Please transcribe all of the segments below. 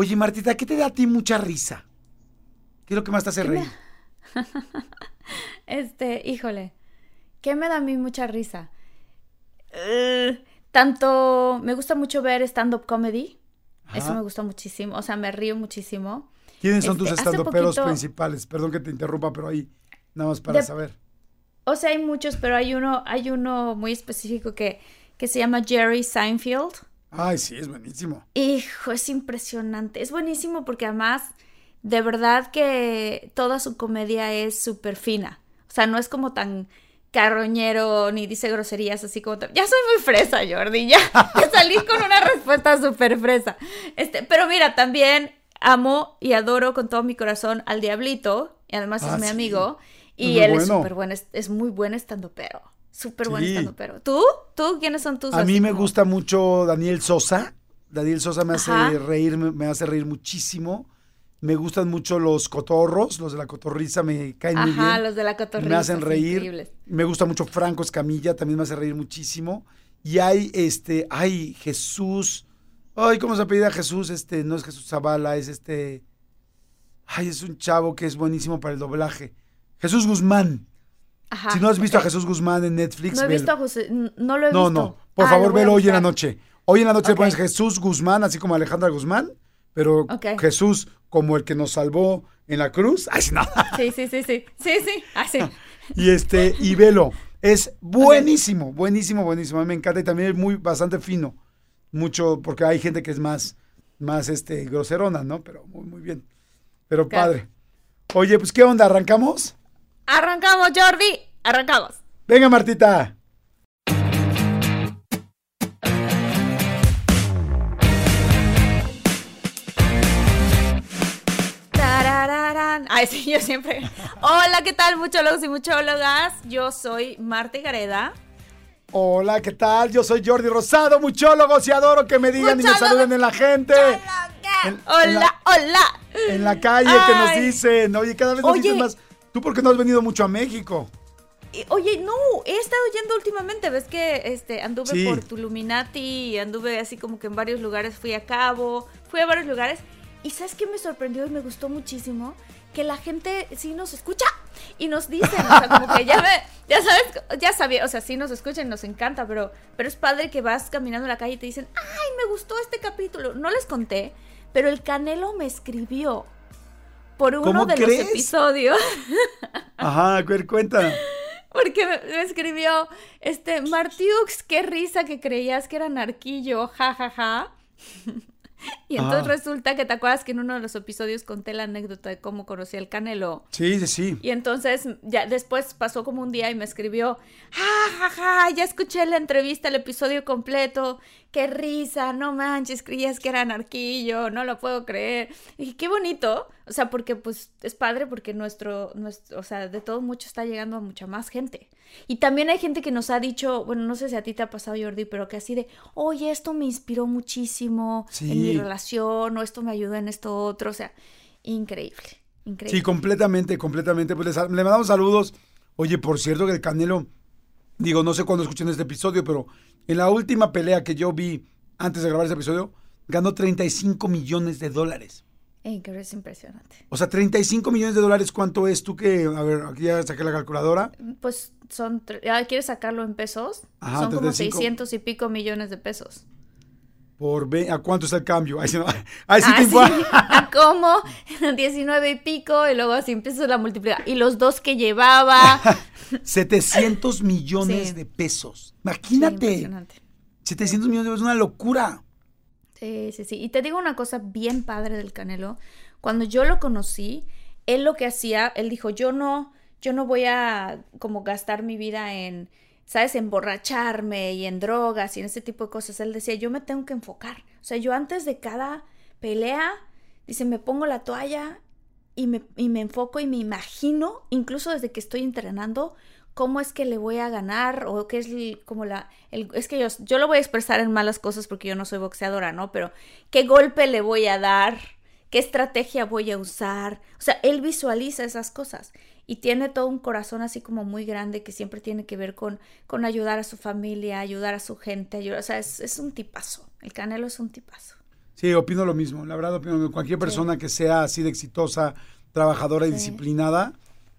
Oye, Martita, ¿qué te da a ti mucha risa? ¿Qué es lo que más te hace reír? Este, híjole, ¿qué me da a mí mucha risa? Eh, tanto, me gusta mucho ver stand-up comedy. Eso me gusta muchísimo. O sea, me río muchísimo. ¿Quiénes son Este, tus estandoperos poquito- principales? Perdón que te interrumpa, pero ahí, nada más para De- saber. O sea, hay muchos, pero hay uno, hay uno muy específico que, que se llama Jerry Seinfeld. Ay, sí, es buenísimo. Hijo, es impresionante. Es buenísimo porque además, de verdad que toda su comedia es súper fina. O sea, no es como tan carroñero ni dice groserías así como... Ya soy muy fresa, Jordi. Ya, ya salí con una respuesta súper fresa. Este, pero mira, también amo y adoro con todo mi corazón al Diablito. Y además Ah, es mi sí. amigo. Y muy él es bueno. súper buen, es, es muy buen estando pero. Súper buen Sí. estando pero. ¿Tú? ¿Tú? ¿Quiénes son tus A mí me como- gusta mucho Daniel Sosa. Daniel Sosa me hace reír, me, me hace reír muchísimo. Me gustan mucho los cotorros, los de la cotorriza me caen muy Ajá, bien. los de la cotorriza. me hacen reír. increíbles. Me gusta mucho Franco Escamilla, también me hace reír muchísimo. Y hay este, ay, Jesús. Ay, ¿cómo se apellida Jesús? Este, no es Jesús Zavala, es este. Ay, es un chavo que es buenísimo para el doblaje. Jesús Guzmán. Ajá. si no has visto a. Jesús Guzmán en Netflix, No he velo. visto a José, n- no lo he No, visto. no. Por Ah, favor, velo hoy en la noche. Hoy en la noche le Ok. pones Jesús Guzmán, así como Alejandra Guzmán, pero. Jesús como el que nos salvó en la cruz. Ay, sí, no. Sí, sí, sí, sí. Sí, sí. Ah, sí. Y este, y velo. Es buenísimo, buenísimo, buenísimo. A mí me encanta y también es muy, bastante fino. Mucho, porque hay gente que es más, más, este, groserona, ¿no? Pero muy, muy bien. Pero padre. Oye, pues, ¿qué onda? ¿Arrancamos? Arrancamos, Jordi. Arrancamos. Venga, Martita. Tarararán. Ay, sí, yo siempre. Hola, ¿qué tal, muchólogos y muchólogas? Yo soy Marta Gareda. Hola, ¿qué tal? Yo soy Jordi Rosado, muchólogos, y adoro que me digan y me saluden en la gente. En- en Hola, la- hola. En la calle que nos Ay. dicen, oye, cada vez nos Oye. dicen más. ¿Tú por qué no has venido mucho a México? Oye, no, he estado yendo últimamente, ves que este anduve Sí. por Tuluminati anduve así como que en varios lugares, fui a Cabo, fui a varios lugares y ¿sabes qué me sorprendió y me gustó muchísimo? Que la gente sí nos escucha y nos dicen, o sea, como que ya me, ya sabes, ya sabía, o sea, sí nos escuchan, nos encanta, pero, pero es padre que vas caminando en la calle y te dicen, ay, me gustó este capítulo. No les conté, pero el Canelo me escribió por uno ¿Cómo de crees? los episodios. Ajá, a ver, cuenta. Porque me, escribió, este, Martiux, qué risa que creías que era narquillo, ja, ja, ja. y entonces Ah. resulta que te acuerdas que en uno de los episodios conté la anécdota de cómo conocí al Canelo. Sí, sí, sí. Y entonces ya después pasó como un día y me escribió, ja, ja, ja, ya escuché la entrevista, el episodio completo, qué risa, no manches, creías que era narquillo, no lo puedo creer. Y dije, qué bonito, o sea, porque pues es padre porque nuestro, nuestro, o sea, de todo mucho está llegando a mucha más gente. Y también hay gente que nos ha dicho, bueno, no sé si a ti te ha pasado, Jordi, pero que así de, oye, esto me inspiró muchísimo en mi relación, o esto me ayuda en esto otro, o sea, increíble, increíble. Sí, completamente, completamente. Pues les- le mandamos saludos. Oye, por cierto que el Canelo, digo, no sé cuándo escuchen este episodio, pero en la última pelea que yo vi antes de grabar ese episodio, ganó 35 millones de dólares. Increíble, es impresionante. O sea, 35 millones de dólares, ¿cuánto es? Tú que, a ver, aquí ya saqué la calculadora. Pues son, ah, ¿quieres sacarlo en pesos? Ajá, son como 35. 600 y pico millones de pesos. Por ¿A cuánto está el cambio? Ahí sí, no- ahí sí Ah, te sí, info- ¿a cómo? 19 y pico, y luego así empiezas la multiplicar. Y los dos que llevaba. 700 millones Sí. de pesos. Imagínate. impresionante. 700 millones de pesos es una locura. Sí, sí, sí. Y te digo una cosa bien padre del Canelo. Cuando yo lo conocí, él lo que hacía, él dijo, yo no, yo no voy a como gastar mi vida en, ¿sabes? Emborracharme y en drogas y en ese tipo de cosas. Él decía, yo me tengo que enfocar. O sea, yo antes de cada pelea, dice, me pongo la toalla y me, y me enfoco y me imagino, incluso desde que estoy entrenando, cómo es que le voy a ganar o qué es como la... es que yo, yo lo voy a expresar en malas cosas porque yo no soy boxeadora, ¿no? Pero qué golpe le voy a dar, qué estrategia voy a usar. O sea, él visualiza esas cosas y tiene todo un corazón así como muy grande que siempre tiene que ver con, con ayudar a su familia, ayudar a su gente, ayudar, o sea, es, es un tipazo. El Canelo es un tipazo. Sí, opino lo mismo. La verdad, opino que cualquier persona que sea así de exitosa, trabajadora y Sí. disciplinada,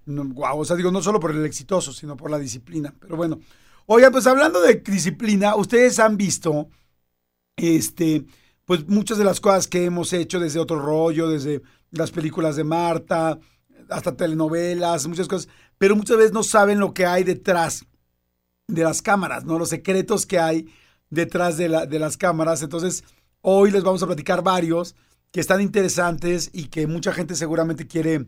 no, o sea, digo, no solo por el exitoso, sino por la disciplina. Pero bueno, oigan, pues hablando de disciplina, ustedes han visto, este, pues muchas de las cosas que hemos hecho desde otro rollo, desde las películas de Marta, hasta telenovelas, muchas cosas, pero muchas veces no saben lo que hay detrás de las cámaras, ¿no? Los secretos que hay detrás de, la, de las cámaras. Entonces, hoy les vamos a platicar varios que están interesantes y que mucha gente seguramente quiere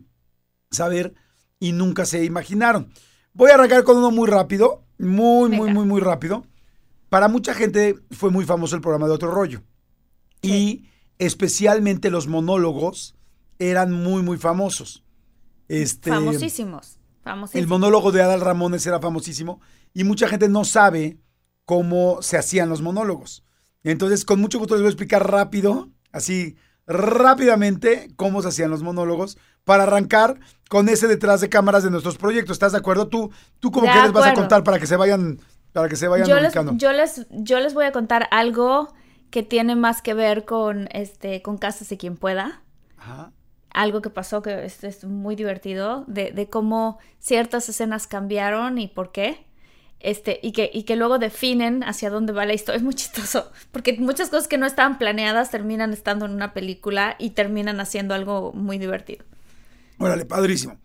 saber y nunca se imaginaron. Voy a arrancar con uno muy rápido, muy, muy, Venga. muy, muy rápido. Para mucha gente fue muy famoso el programa de Otro Rollo. Y especialmente los monólogos eran muy, muy famosos. Este, Famosísimos. el monólogo de Adal Ramones era famosísimo y mucha gente no sabe cómo se hacían los monólogos. Entonces, con mucho gusto les voy a explicar rápido, así rápidamente, cómo se hacían los monólogos para arrancar con ese detrás de cámaras de nuestros proyectos. ¿Estás de acuerdo? Tú, tú como que les vas a contar para que se vayan, para que se vayan yo les, ubicando. yo les yo les voy a contar algo que tiene más que ver con este con Casas y quien pueda Ajá. Algo que pasó que es, es muy divertido de, de cómo ciertas escenas cambiaron y por qué este y que y que luego definen hacia dónde va la historia es muy chistoso porque muchas cosas que no estaban planeadas terminan estando en una película y terminan haciendo algo muy divertido Órale, padrísimo.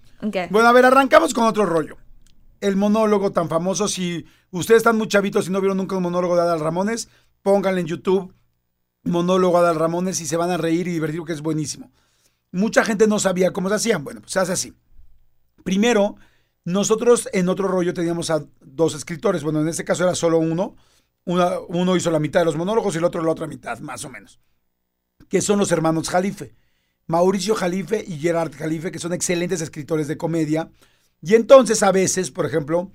Bueno, a ver, arrancamos con otro rollo. El monólogo tan famoso, si ustedes están muy chavitos y no vieron nunca un monólogo de Adal Ramones, pónganle en YouTube monólogo Adal Ramones y se van a reír y divertir porque es buenísimo. Mucha gente no sabía cómo se hacían. Bueno, pues se hace así. Primero, nosotros en otro rollo teníamos a dos escritores. Bueno, en este caso era solo uno. Uno hizo la mitad de los monólogos y el otro la otra mitad, más o menos. Que son los hermanos Jalife. Mauricio Jalife y Gerard Jalife, que son excelentes escritores de comedia. Y entonces a veces, por ejemplo,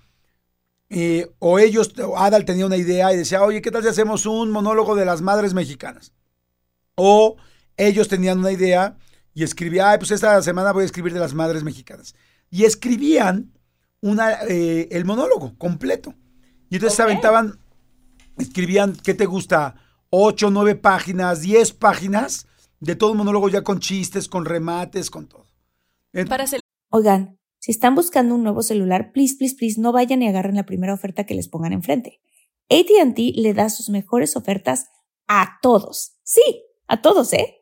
eh, o ellos, Adal tenía una idea y decía, oye, ¿qué tal si hacemos un monólogo de las madres mexicanas? O ellos tenían una idea y escribía, ay, pues esta semana voy a escribir de las madres mexicanas. Y escribían una, eh, el monólogo completo. Y entonces se Ok. aventaban, escribían, ¿qué te gusta? Ocho, nueve páginas, diez páginas de todo un monólogo ya con chistes, con remates, con todo. Oigan, si están buscando un nuevo celular, please, please, please, no vayan y agarren la primera oferta que les pongan enfrente. ATT le da sus mejores ofertas a todos. Sí, a todos, ¿eh?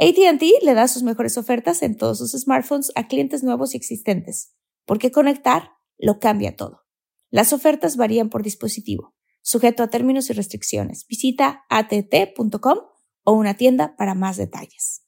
ATT le da sus mejores ofertas en todos sus smartphones a clientes nuevos y existentes, porque conectar lo cambia todo. Las ofertas varían por dispositivo, sujeto a términos y restricciones. Visita att.com o una tienda para más detalles.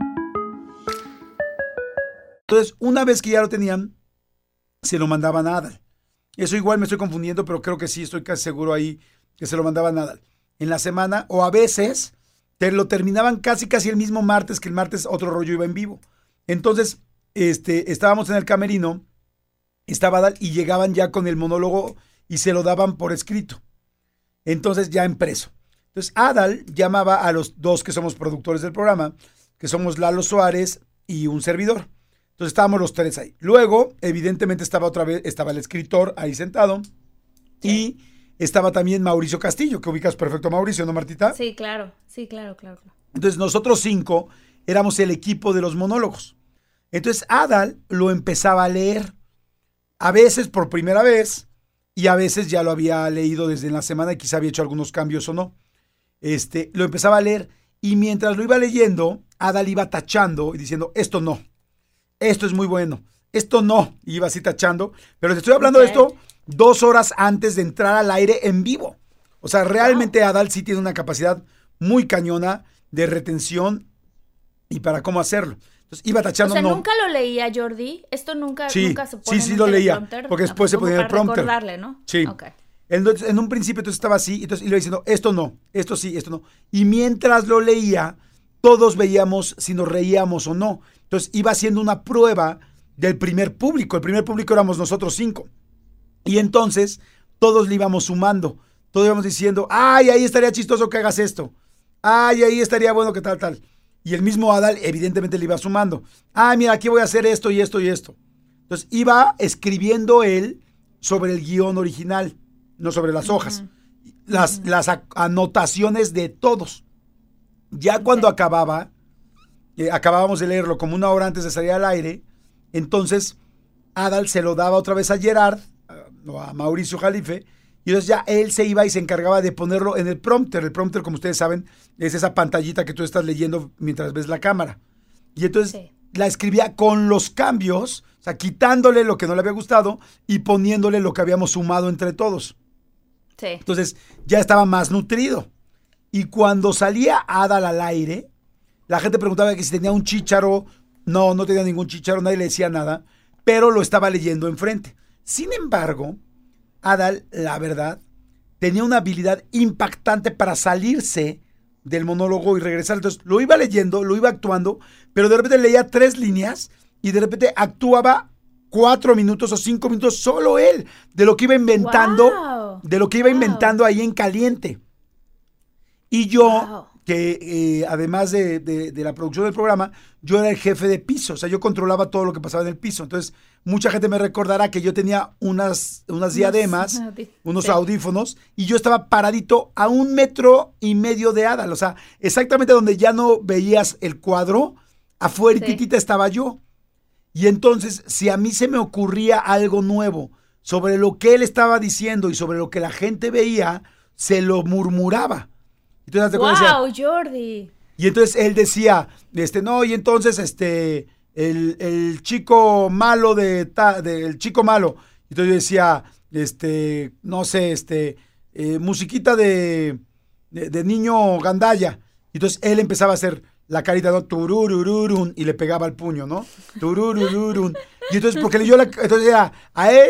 Entonces, una vez que ya lo tenían, se lo mandaban a Adal. Eso igual me estoy confundiendo, pero creo que sí, estoy casi seguro ahí que se lo mandaban a Adal. En la semana, o a veces, te lo terminaban casi casi el mismo martes, que el martes otro rollo iba en vivo. Entonces, este, estábamos en el camerino, estaba Adal y llegaban ya con el monólogo y se lo daban por escrito. Entonces, ya impreso. Entonces, Adal llamaba a los dos que somos productores del programa, que somos Lalo Suárez y un servidor. Entonces estábamos los tres ahí. Luego, evidentemente, estaba otra vez, estaba el escritor ahí sentado. Y estaba también Mauricio Castillo, que ubicas perfecto a Mauricio, ¿no, Martita? Sí, claro, sí, claro, claro. claro. Entonces nosotros cinco éramos el equipo de los monólogos. Entonces Adal lo empezaba a leer. A veces por primera vez y a veces ya lo había leído desde la semana y quizá había hecho algunos cambios o no. Este, lo empezaba a leer y mientras lo iba leyendo, Adal iba tachando y diciendo, esto no, esto es muy bueno, esto no, iba así tachando, pero te estoy hablando de esto dos horas antes de entrar al aire en vivo. O sea, realmente Adal sí tiene una capacidad muy cañona de retención y para cómo hacerlo. Entonces iba O tachando, sea, no. nunca lo leía Jordi. Esto nunca, Sí, nunca se sí, pone sí en un lo leía, porque después se ponía el prompter. recordarle, ¿no? Sí. Ok. Entonces, en un principio entonces estaba así, entonces iba diciendo, esto no, esto sí, esto no. Y mientras lo leía, todos veíamos si nos reíamos o no. Entonces iba haciendo una prueba del primer público. El primer público éramos nosotros cinco. Y entonces todos le íbamos sumando. Todos íbamos diciendo, ay, ahí estaría chistoso que hagas esto. Ay, ahí estaría bueno que tal, tal. Y el mismo Adal evidentemente le iba sumando. Ay, mira, aquí voy a hacer esto y esto y esto. Entonces iba escribiendo él sobre el guion original, no sobre las hojas. Las, las ac- anotaciones de todos. Ya cuando acababa, eh, acabábamos de leerlo como una hora antes de salir al aire, entonces Adal se lo daba otra vez a Gerard, o a Mauricio Jalife, y entonces ya él se iba y se encargaba de ponerlo en el prompter. El prompter, como ustedes saben, es esa pantallita que tú estás leyendo mientras ves la cámara. Y entonces Sí. la escribía con los cambios, o sea, quitándole lo que no le había gustado y poniéndole lo que habíamos sumado entre todos. Sí. Entonces ya estaba más nutrido. Y cuando salía Adal al aire, la gente preguntaba que si tenía un chícharo. No, no tenía ningún chícharo, nadie le decía nada, pero lo estaba leyendo enfrente. Sin embargo, Adal, la verdad, tenía una habilidad impactante para salirse del monólogo y regresar. Entonces lo iba leyendo, lo iba actuando, pero de repente leía tres líneas y de repente actuaba cuatro minutos o cinco minutos solo él de lo que iba inventando, Wow. de lo que iba Wow. inventando ahí en caliente. Y yo, Wow. Que eh, además de, de- de la producción del programa, yo era el jefe de piso, o sea, yo controlaba todo lo que pasaba en el piso. Entonces, mucha gente me recordará que yo tenía unas, unas diademas, unos sí. audífonos, y yo estaba paradito a un metro y medio de Adal, o sea, exactamente donde ya no veías el cuadro, afuera Sí. estaba yo. Y entonces, si a mí se me ocurría algo nuevo sobre lo que él estaba diciendo y sobre lo que la gente veía, se lo murmuraba. De cuenta, decía- Wow, Jordi. y entonces él decía, este, no, y entonces, este, el, el chico malo de, ta- del chico malo. Entonces yo decía, este, no sé, este, eh, musiquita de, de, de niño gandalla. Y entonces él empezaba a hacer la carita, ¿no? Tururururun, y le pegaba al puño, ¿no? Tururururun. Y entonces, porque yo la, entonces era, a él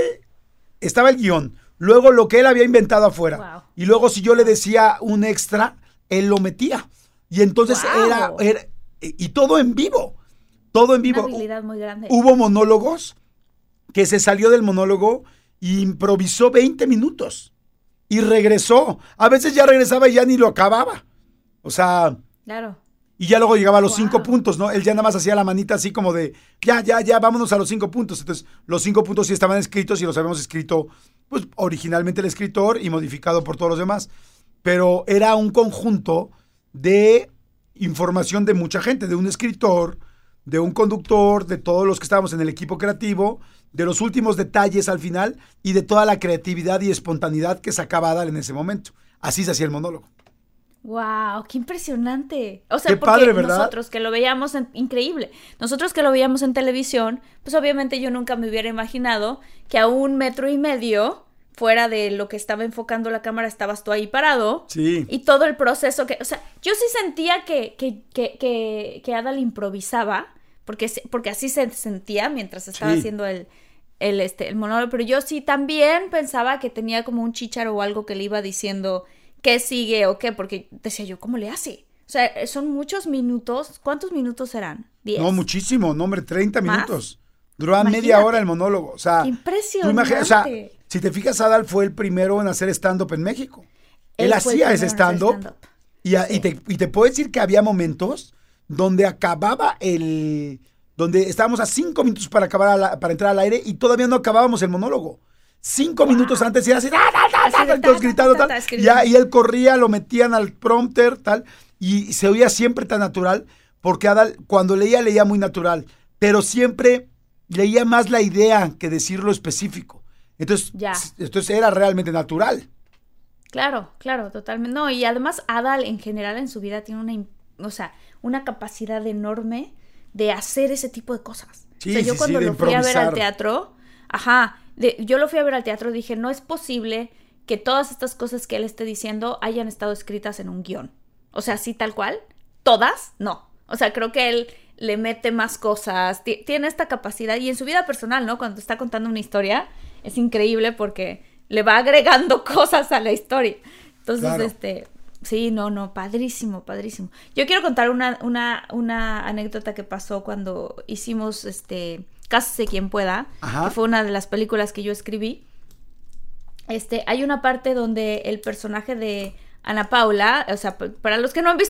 estaba el guion, luego lo que él había inventado afuera. Wow. Y luego si yo le decía un extra, él lo metía. Y entonces Wow. era, era- y todo en vivo. Todo en vivo. Una habilidad muy grande. Hubo monólogos que se salió del monólogo e improvisó 20 minutos y regresó. A veces ya regresaba y ya ni lo acababa. O sea, Claro. y ya luego llegaba a los Wow. cinco puntos, ¿no? Él ya nada más hacía la manita así como de, ya, ya, ya, vámonos a los cinco puntos. Entonces, los cinco puntos sí estaban escritos y los habíamos escrito, pues, originalmente el escritor y modificado por todos los demás. Pero era un conjunto de información de mucha gente, de un escritor, de un conductor, de todos los que estábamos en el equipo creativo, de los últimos detalles al final y de toda la creatividad y espontaneidad que sacaba Adal en ese momento. Así se hacía el monólogo. Wow, qué impresionante. O sea, Qué porque padre, ¿verdad? nosotros que lo veíamos en- increíble. Nosotros que lo veíamos en televisión, pues obviamente yo nunca me hubiera imaginado que a un metro y medio fuera de lo que estaba enfocando la cámara estabas tú ahí parado. Sí. Y todo el proceso que, o sea, yo sí sentía que que que que, que Adal improvisaba, porque porque así se sentía mientras estaba Sí. haciendo el el este el monólogo, pero yo sí también pensaba que tenía como un chícharo o algo que le iba diciendo qué sigue o qué, porque decía yo, ¿cómo le hace? O sea, son muchos minutos. ¿Cuántos minutos serán? ¿Diez? No, muchísimo, no, hombre, 30 ¿Más? minutos. Duraba media hora el monólogo. O sea, tú impresionante. o sea, si te fijas, Adal fue el primero en hacer stand-up en México. Él, hacía ese stand-up. Y, te, y te puedo decir que había momentos donde acababa el. donde estábamos a cinco minutos para, acabar la- para entrar al aire y todavía no acabábamos el monólogo. Cinco minutos antes y era así, ¡ah, ta, ta, Así ta", de ta, todos ta, gritando, tal. ya- y él corría, lo metían al prompter, tal. Y se oía siempre tan natural, porque Adal, cuando leía, leía muy natural. Pero siempre leía más la idea que decir lo específico. Entonces, Ya. entonces era realmente natural. Claro, claro, totalmente. No, y además Adal en general en su vida tiene una, o sea, una capacidad enorme de hacer ese tipo de cosas. Sí, o sea, yo sí, sí, cuando lo fui a ver al teatro, ajá, de- yo lo fui a ver al teatro, dije, no es posible que todas estas cosas que él esté diciendo hayan estado escritas en un guion. O sea, así tal cual, todas, no. O sea, creo que él le mete más cosas, ti- tiene esta capacidad y en su vida personal, ¿no? Cuando está contando una historia, es increíble porque le va agregando cosas a la historia. Entonces, Claro. este, sí, no, no, padrísimo, padrísimo. Yo quiero contar una, una, una anécdota que pasó cuando hicimos, este, Cásese quien pueda, Ajá. que fue una de las películas que yo escribí. Este, hay una parte donde el personaje de Ana Paula, o sea, para los que no han visto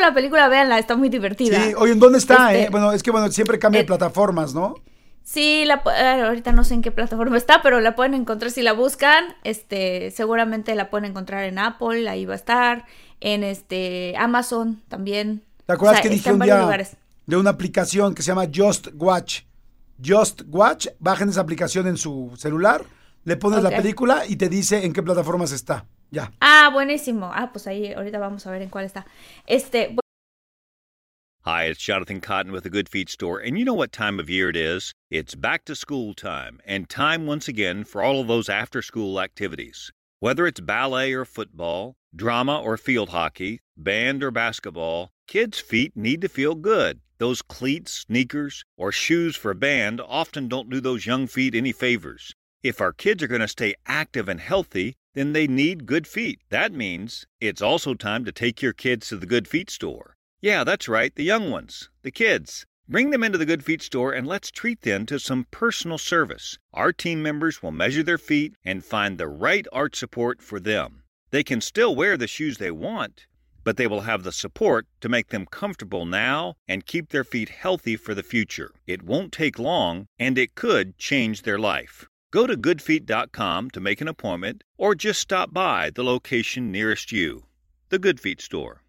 La película, véanla, está muy divertida. Sí, oye, ¿en dónde está? Este, eh? Bueno, es que bueno, siempre cambia de eh, plataformas, ¿no? Sí, la, ahorita no sé en qué plataforma está, pero la pueden encontrar si la buscan. Este, seguramente la pueden encontrar en Apple, ahí va a estar. En este Amazon también. ¿Te acuerdas O sea, que dije un día lugares. de una aplicación que se llama Just Watch? Just Watch, bajen esa aplicación en su celular, le pones la película y te dice en qué plataformas está. Ya. Ah, buenísimo. Ah, pues ahí ahorita vamos a ver en cuál está. Este, Hi, it's Jonathan Cotton with the Good Feet Store, and you know what time of year it is? It's back to school time, and time once again for all of those after school activities. Whether it's ballet or football, drama or field hockey, band or basketball, kids' feet need to feel good. Those cleats, sneakers, or shoes for band often don't do those young feet any favors. If our kids are going to stay active and healthy, then they need good feet. That means it's also time to take your kids to the Good Feet Store. Yeah, that's right, the young ones, the kids. Bring them into the Good Feet store and let's treat them to some personal service. Our team members will measure their feet and find the right arch support for them. They can still wear the shoes they want, but they will have the support to make them comfortable now and keep their feet healthy for the future. It won't take long, and it could change their life. Go to goodfeet.com to make an appointment or just stop by the location nearest you. The Good Feet Store.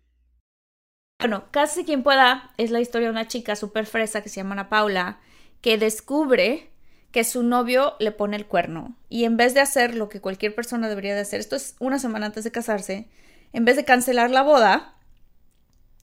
Bueno, casi quien pueda es la historia de una chica súper fresa que se llama Ana Paula, que descubre que su novio le pone el cuerno. Y en vez de hacer lo que cualquier persona debería de hacer, esto es una semana antes de casarse, en vez de cancelar la boda,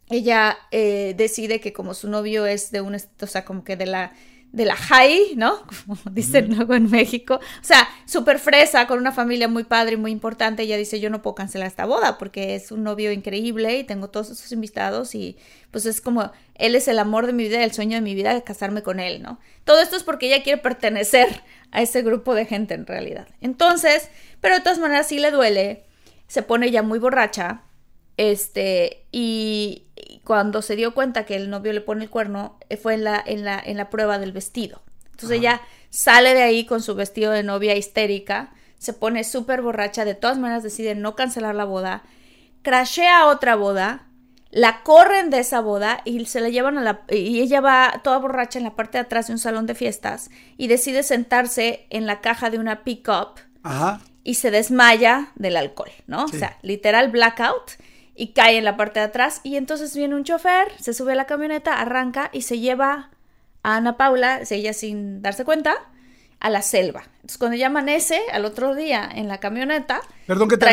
ella eh, decide que como su novio es de un, o sea, como que de la de la high, ¿no? Como dicen luego en México. O sea, súper fresa, con una familia muy padre y muy importante. Ella dice, yo no puedo cancelar esta boda porque es un novio increíble y tengo todos esos invitados y pues es como, él es el amor de mi vida, el sueño de mi vida, de casarme con él, ¿no? Todo esto es porque ella quiere pertenecer a ese grupo de gente en realidad. Entonces, pero de todas maneras sí le duele, se pone ya muy borracha, este, y, cuando se dio cuenta que el novio le pone el cuerno, eh, fue en la, en la, en la prueba del vestido. Entonces ella sale de ahí con su vestido de novia histérica, se pone súper borracha, de todas maneras decide no cancelar la boda, crashea otra boda, la corren de esa boda y se la llevan a la... y ella va toda borracha en la parte de atrás de un salón de fiestas y decide sentarse en la caja de una pickup y se desmaya del alcohol, ¿no? O sea, literal blackout y cae en la parte de atrás y entonces viene un chofer, se sube a la camioneta, arranca y se lleva a Ana Paula, ella sin darse cuenta, a la selva. Entonces cuando ella amanece al otro día en la camioneta... Perdón que te,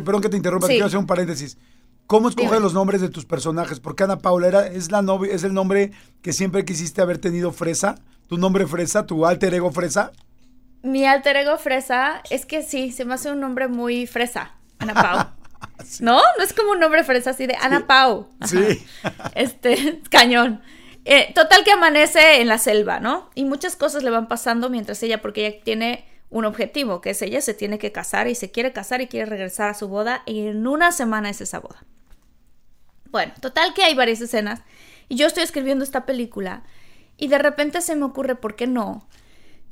perdón que te interrumpa, quiero hacer un paréntesis. ¿Cómo escoges los nombres de tus personajes? Porque Ana Paula era, es, la novia, es el nombre que siempre quisiste haber tenido Fresa. ¿Tu nombre Fresa? ¿Tu alter ego Fresa? Mi alter ego Fresa es que sí, se me hace un nombre muy fresa, Ana Paula. ¿No? No es como un nombre fresa así de Ana Pau. Sí. Este, cañón. Eh, total que amanece en la selva, ¿no? Y muchas cosas le van pasando mientras ella, porque ella tiene un objetivo, que es ella se tiene que casar y se quiere casar y quiere regresar a su boda y en una semana es esa boda. Bueno, total que hay varias escenas y yo estoy escribiendo esta película y de repente se me ocurre, ¿por qué no?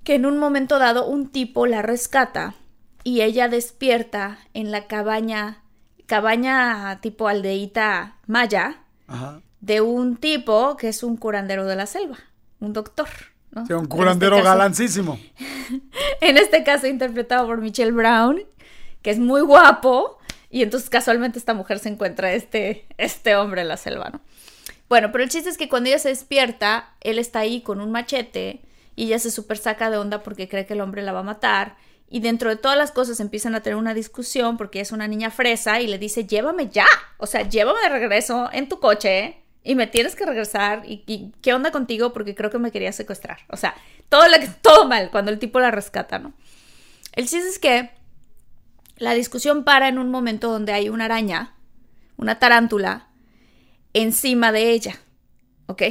Que en un momento dado un tipo la rescata y ella despierta en la cabaña cabaña tipo aldeíta maya de un tipo que es un curandero de la selva, un doctor. ¿no? un este curandero galancísimo. en este caso interpretado por Michelle Brown, que es muy guapo, y entonces casualmente esta mujer se encuentra este, este hombre en la selva, ¿no? Bueno, pero el chiste es que cuando ella se despierta, él está ahí con un machete y ella se super saca de onda porque cree que el hombre la va a matar y dentro de todas las cosas empiezan a tener una discusión porque es una niña fresa y le dice, llévame ya, o sea, llévame de regreso en tu coche y me tienes que regresar y, qué onda contigo porque creo que me quería secuestrar. O sea, todo, lo, todo mal cuando el tipo la rescata, ¿no? El chiste es que la discusión para en un momento donde hay una araña, una tarántula, encima de ella, ¿ok?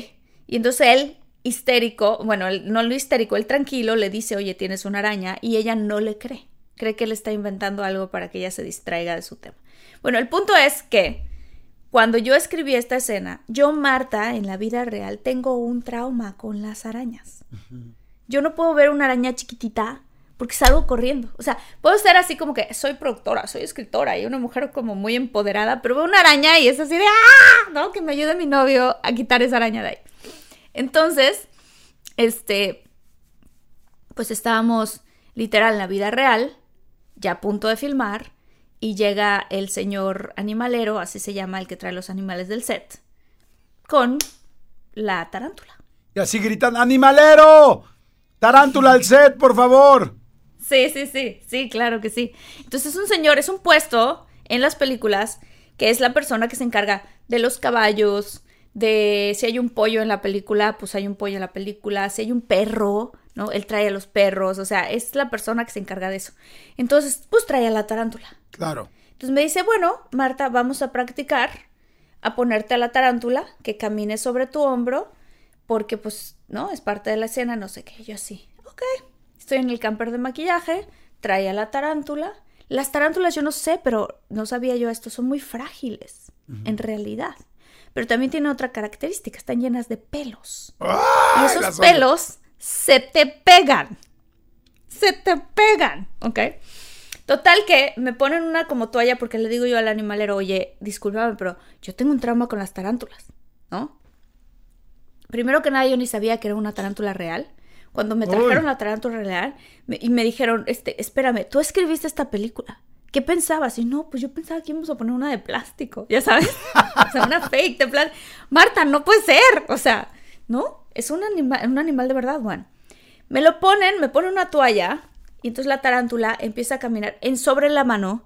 Y entonces él histérico, bueno, no lo histérico, el tranquilo le dice, oye, tienes una araña, y ella no le cree. Cree que él está inventando algo para que ella se distraiga de su tema. Bueno, el punto es que cuando yo escribí esta escena, yo, Marta, en la vida real, tengo un trauma con las arañas. Yo no puedo ver una araña chiquitita porque salgo corriendo. O sea, puedo ser así como que soy productora, soy escritora y una mujer como muy empoderada, pero veo una araña y es así de ¡ah! ¿No? Que me ayude mi novio a quitar esa araña de ahí. Entonces, este, pues estábamos literal en la vida real, ya a punto de filmar, y llega el señor animalero, así se llama el que trae los animales del set, con la tarántula. Y así gritan, ¡animalero! ¡Tarántula al set, por favor! Sí, sí, sí, sí, claro que sí. Entonces es un señor, es un puesto en las películas que es la persona que se encarga de los caballos, de si hay un pollo en la película, pues hay un pollo en la película, si hay un perro, ¿no? Él trae a los perros, o sea, es la persona que se encarga de eso. Entonces, pues trae a la tarántula. Claro. Entonces me dice, bueno, Marta, vamos a practicar a ponerte a la tarántula, que camine sobre tu hombro, porque pues, ¿no? Es parte de la escena, no sé qué, yo así, ok. Estoy en el camper de maquillaje, trae a la tarántula. Las tarántulas yo no sé, pero no sabía yo esto, son muy frágiles, en realidad pero también tiene otra característica, están llenas de pelos. y esos pelos se te pegan. Se te pegan, ¿ok? Total que me ponen una como toalla porque le digo yo al animalero, oye, discúlpame, pero yo tengo un trauma con las tarántulas, ¿no? Primero que nada yo ni sabía que era una tarántula real. Cuando me trajeron Uy. la tarántula real me- y me dijeron, este, espérame, tú escribiste esta película. ¿Qué pensabas? Y no, pues yo pensaba que íbamos a poner una de plástico, ya sabes. o sea, una fake de plástico. Marta, no puede ser. O sea, ¿no? Es un, anima un animal de verdad, Juan. Me lo ponen, me ponen una toalla y entonces la tarántula empieza a caminar en sobre la mano,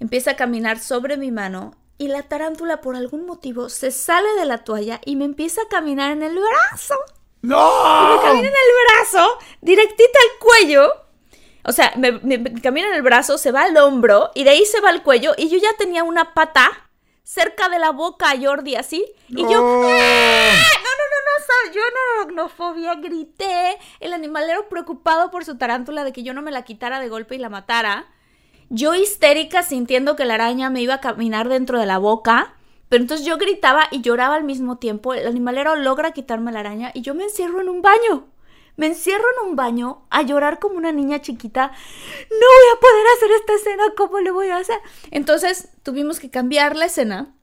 empieza a caminar sobre mi mano y la tarántula por algún motivo se sale de la toalla y me empieza a caminar en el brazo. ¡No! Me camina en el brazo, directita al cuello. O sea, me, me- me camina en el brazo, se va al hombro y de ahí se va al cuello y yo ya tenía una pata cerca de la boca a Jordi así y yo ¡No! ¡Ah! No, no, no, no, yo no aracnofobia, grité. El animalero preocupado por su tarántula de que yo no me la quitara de golpe y la matara. Yo histérica sintiendo que la araña me iba a caminar dentro de la boca. Pero entonces yo gritaba y lloraba al mismo tiempo. El animalero logra quitarme la araña y yo me encierro en un baño. Me encierro en un baño a llorar como una niña chiquita. No voy a poder hacer esta escena, ¿cómo le voy a hacer? Entonces tuvimos que cambiar la escena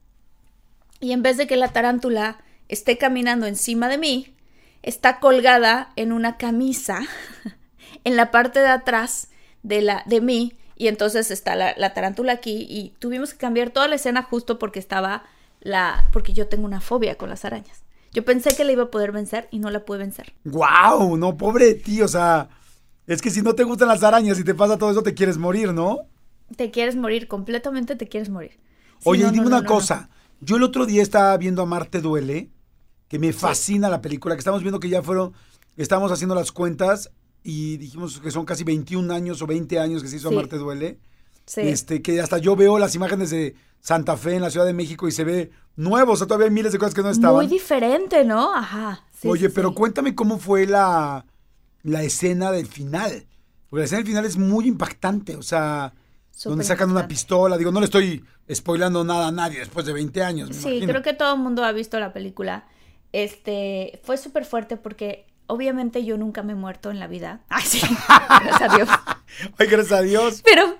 y en vez de que la tarántula esté caminando encima de mí, está colgada en una camisa en la parte de atrás de, la, de mí. Y entonces está la, la tarántula aquí y tuvimos que cambiar toda la escena justo porque estaba la... porque yo tengo una fobia con las arañas. Yo pensé que la iba a poder vencer y no la pude vencer. ¡Guau! No, pobre de ti, o sea. Es que si no te gustan las arañas y te pasa todo eso, te quieres morir, ¿no? Te quieres morir, completamente te quieres morir. Oye, no, y dime no, no, una cosa. Yo el otro día estaba viendo a Marte Duele, que me fascina la película, que estamos viendo que ya fueron, estamos haciendo las cuentas y dijimos que son casi 21 años o 20 años que se hizo Sí. Marte Duele. Sí. Este, que hasta yo veo las imágenes de Santa Fe en la Ciudad de México y se ve nuevo, o sea, todavía hay miles de cosas que no estaban. Muy diferente, ¿no? Ajá. sí, Oye, sí, pero cuéntame cómo fue la, la escena del final. Porque la escena del final es muy impactante, o sea, donde sacan una pistola. Digo, no le estoy spoilando nada a nadie después de 20 años. me Sí, imagino. creo que todo el mundo ha visto la película. Este, fue súper fuerte porque obviamente yo nunca me he muerto en la vida. Ay, sí, gracias a Dios. Ay, gracias a Dios. Pero,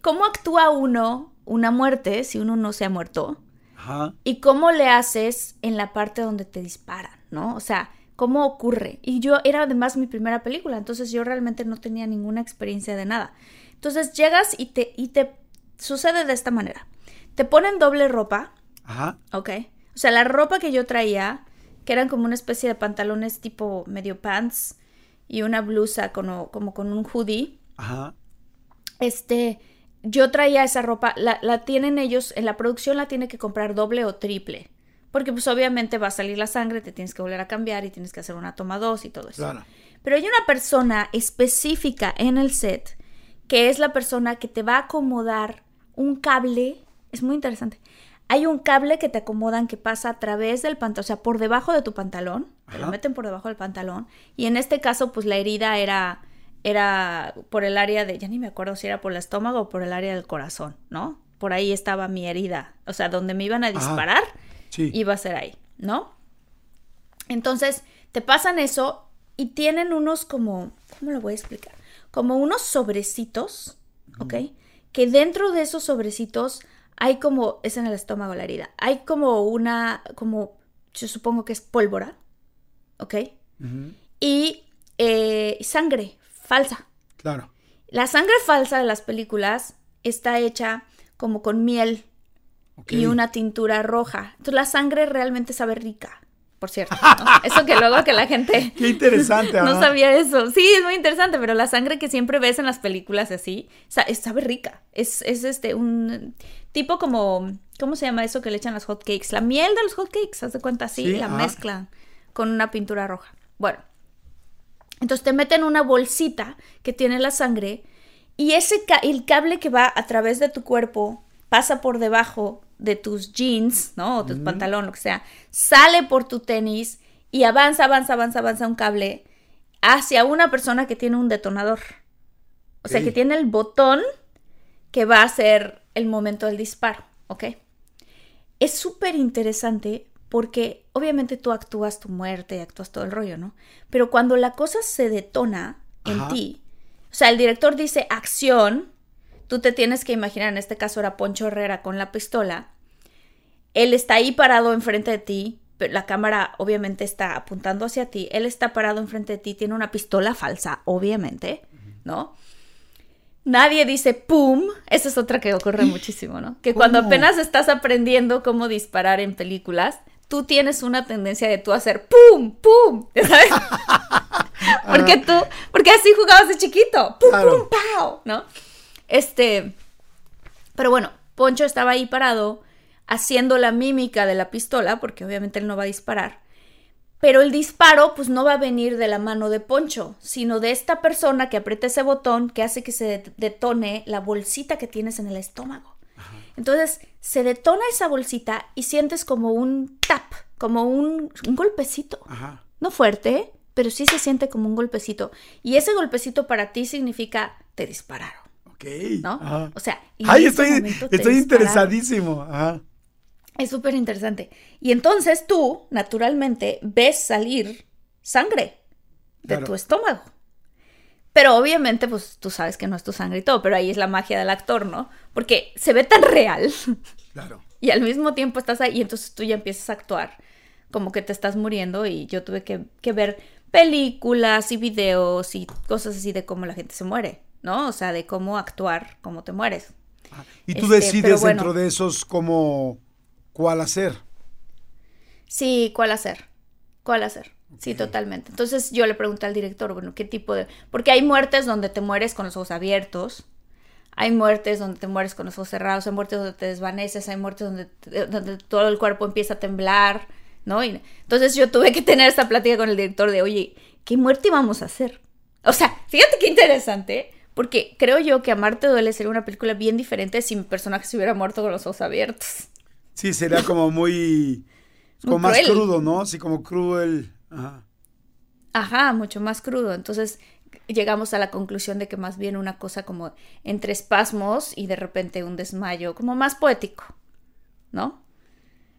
¿cómo actúa uno una muerte si uno no se ha muerto? Ajá. ¿Y cómo le haces en la parte donde te disparan, no? O sea, ¿cómo ocurre? Y yo era además mi primera película, entonces yo realmente no tenía ninguna experiencia de nada. Entonces llegas y te, y te sucede de esta manera. Te ponen doble ropa, Ajá. ¿ok? O sea, la ropa que yo traía, que eran como una especie de pantalones tipo medio pants y una blusa como, como con un hoodie, Ajá. este, yo traía esa ropa, la, la tienen ellos, en la producción la tiene que comprar doble o triple. Porque pues obviamente va a salir la sangre, te tienes que volver a cambiar y tienes que hacer una toma dos y todo eso. Claro. Pero hay una persona específica en el set que es la persona que te va a acomodar un cable. Es muy interesante. Hay un cable que te acomodan que pasa a través del pantalón, o sea, por debajo de tu pantalón. Te lo meten por debajo del pantalón. Y en este caso, pues la herida era, era por el área de, ya ni me acuerdo si era por el estómago o por el área del corazón, ¿no? Por ahí estaba mi herida. O sea, donde me iban a Ajá. disparar, Sí. iba a ser ahí, ¿no? Entonces, te pasan eso y tienen unos como, ¿cómo lo voy a explicar? Como unos sobrecitos, ¿ok? Que dentro de esos sobrecitos hay como, es en el estómago la herida, hay como una, como, yo supongo que es pólvora, ¿ok? Y eh, sangre falsa. Claro. La sangre falsa de las películas está hecha como con miel y una tintura roja. Entonces la sangre realmente sabe rica, por cierto. ¿no? Eso que luego que la gente Qué interesante, no sabía eso. Sí, es muy interesante, pero la sangre que siempre ves en las películas así, sabe rica. Es, es este un tipo como, ¿cómo se llama eso que le echan las hot cakes? La miel de los hot cakes, haz de cuenta así, Sí, la ajá. mezclan con una pintura roja. Bueno, entonces te meten una bolsita que tiene la sangre y ese ca- el cable que va a través de tu cuerpo pasa por debajo de tus jeans, ¿no? O tu pantalón, lo que sea, sale por tu tenis y avanza, avanza, avanza, avanza un cable hacia una persona que tiene un detonador. O sea, que tiene el botón que va a ser el momento del disparo, ¿ok? Es súper interesante porque obviamente tú actúas tu muerte y actúas todo el rollo, ¿no? Pero cuando la cosa se detona en Ajá. ti, o sea, el director dice acción, tú te tienes que imaginar, en este caso era Poncho Herrera con la pistola, él está ahí parado enfrente de ti, pero la cámara obviamente está apuntando hacia ti, él está parado enfrente de ti, tiene una pistola falsa, obviamente, ¿no? Nadie dice pum, esa es otra que ocurre muchísimo, ¿no? Que cuando apenas estás aprendiendo cómo disparar en películas, tú tienes una tendencia de tú hacer pum, pum, ¿ya ¿sabes? porque tú, porque así jugabas de chiquito, pum, Claro. pum, pau, ¿no? Este, pero bueno, Poncho estaba ahí parado haciendo la mímica de la pistola, porque obviamente él no va a disparar. Pero el disparo, pues no va a venir de la mano de Poncho, sino de esta persona que aprieta ese botón que hace que se det- detone la bolsita que tienes en el estómago. Entonces, se detona esa bolsita y sientes como un tap, como un, un golpecito. Ajá. No fuerte, pero sí se siente como un golpecito. Y ese golpecito para ti significa te dispararon, Ok. ¿no? Ajá. O sea, Ay, ese estoy, interesadísimo. Ajá. Es súper interesante. Y entonces tú, naturalmente, ves salir sangre de Claro. tu estómago. Pero obviamente, pues tú sabes que no es tu sangre y todo, pero ahí es la magia del actor, ¿no? Porque se ve tan real Claro. y al mismo tiempo estás ahí y entonces tú ya empiezas a actuar como que te estás muriendo y yo tuve que, que ver películas y videos y cosas así de cómo la gente se muere, ¿no? O sea, de cómo actuar, cómo te mueres. Y tú Este, decides bueno. dentro de esos cómo, cuál hacer. Sí, ¿cuál hacer? ¿Cuál hacer? Sí, totalmente. Entonces yo le pregunté al director, bueno, ¿qué tipo de...? Porque hay muertes donde te mueres con los ojos abiertos, hay muertes donde te mueres con los ojos cerrados, hay muertes donde te desvaneces, hay muertes donde, te- donde todo el cuerpo empieza a temblar, ¿no? Y, entonces yo tuve que tener esta plática con el director de, oye, ¿qué muerte íbamos a hacer? O sea, fíjate qué interesante, porque creo yo que Amarte Duele sería una película bien diferente si mi personaje se hubiera muerto con los ojos abiertos. Sí, sería como muy, como Muy más crudo, ¿no? Sí, como cruel. Ajá. Ajá, mucho más crudo. Entonces llegamos a la conclusión de que más bien una cosa como entre espasmos y de repente un desmayo, como más poético, ¿no?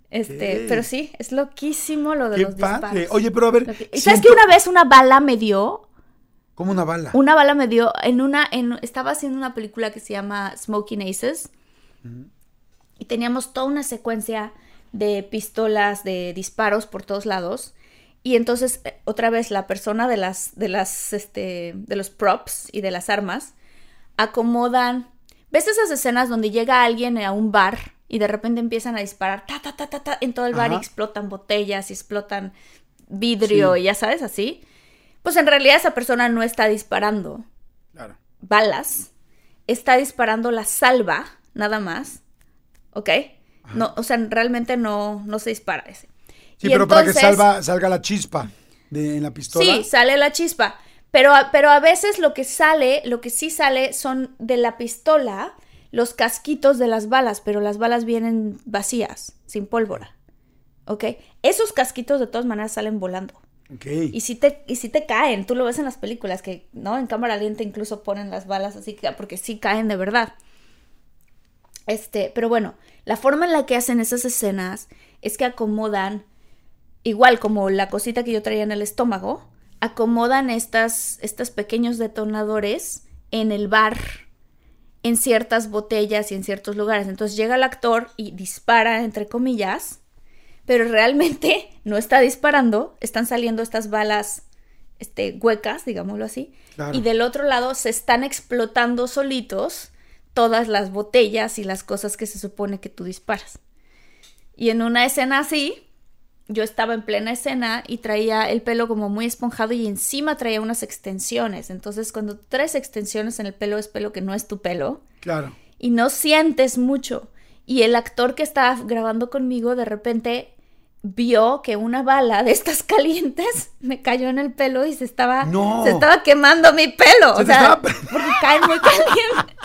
Este, pero sí, es loquísimo lo de Qué los padre. disparos. Oye, pero a ver, Loqui- ¿Y sabes que una vez una bala me dio? Como una bala. Una bala me dio en una, en, estaba haciendo una película que se llama Smoking Aces y teníamos toda una secuencia de pistolas, de disparos por todos lados y entonces eh, otra vez la persona de las, de las, este, de los props y de las armas acomodan, ¿ves esas escenas donde llega alguien a un bar y de repente empiezan a disparar ta ta ta ta, ta en todo el bar y explotan botellas y explotan vidrio Sí. y ya sabes así? Pues en realidad esa persona no está disparando Claro. balas, está disparando la salva, nada más, ¿ok? No, o sea, realmente no, no se dispara ese. Sí, Y pero para que salva, salga la chispa de, en la pistola. Sí, sale la chispa. Pero, a- pero a veces lo que sale, lo que sí sale son de la pistola los casquitos de las balas, pero las balas vienen vacías, sin pólvora. ¿Ok? Esos casquitos de todas maneras salen volando. Ok. Y si te, y si te caen, tú lo ves en las películas, que, ¿no? En cámara lenta incluso ponen las balas así, que- porque sí caen de verdad. Este, pero bueno, la forma en la que hacen esas escenas es que acomodan, igual como la cosita que yo traía en el estómago, acomodan estas, estos pequeños detonadores en el bar, en ciertas botellas y en ciertos lugares. Entonces llega el actor y dispara, entre comillas, pero realmente no está disparando, están saliendo estas balas este, huecas, digámoslo así, Claro. y del otro lado se están explotando solitos todas las botellas y las cosas que se supone que tú disparas. Y en una escena así, yo estaba en plena escena y traía el pelo como muy esponjado y encima traía unas extensiones. Entonces, cuando traes extensiones en el pelo es pelo que no es tu pelo Claro. y no sientes mucho. Y el actor que estaba grabando conmigo de repente vio que una bala de estas calientes me cayó en el pelo y se estaba, No. se estaba quemando mi pelo. Se o sea, estaba- porque caen muy caliente.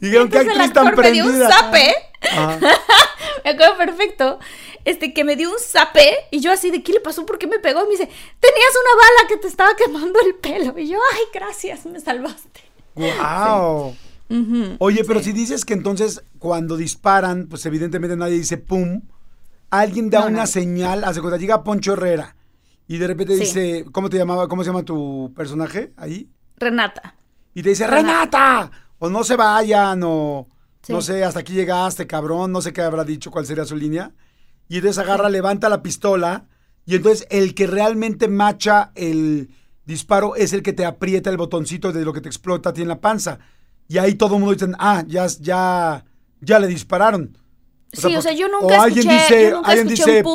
Dijeron que actriz tan actor me dio un prendida. zape. Ajá. Me acuerdo perfecto. Este, que me dio un zape y yo así de, ¿qué le pasó? ¿Por qué me pegó? Y me dice, tenías una bala que te estaba quemando el pelo. Y yo, ay, gracias, me salvaste. Wow. Oye, pero si dices que entonces cuando disparan, pues evidentemente nadie dice pum, alguien da No, una nadie. señal, hace cuando llega Poncho Herrera y de repente Sí. dice, ¿cómo te llamaba? ¿Cómo se llama tu personaje ahí? Renata. Y te dice, Renata. Renata. o no se vayan, o no sé, hasta aquí llegaste, cabrón, no sé qué habrá dicho, cuál sería su línea. Y entonces agarra, levanta la pistola, y entonces el que realmente macha el disparo es el que te aprieta el botoncito de lo que te explota a ti en la panza. Y ahí todo el mundo dice, ah, ya, ya, ya le dispararon. Sí, o sea, yo o nunca alguien escuché, dice- yo nunca alguien escuché dice, un pu-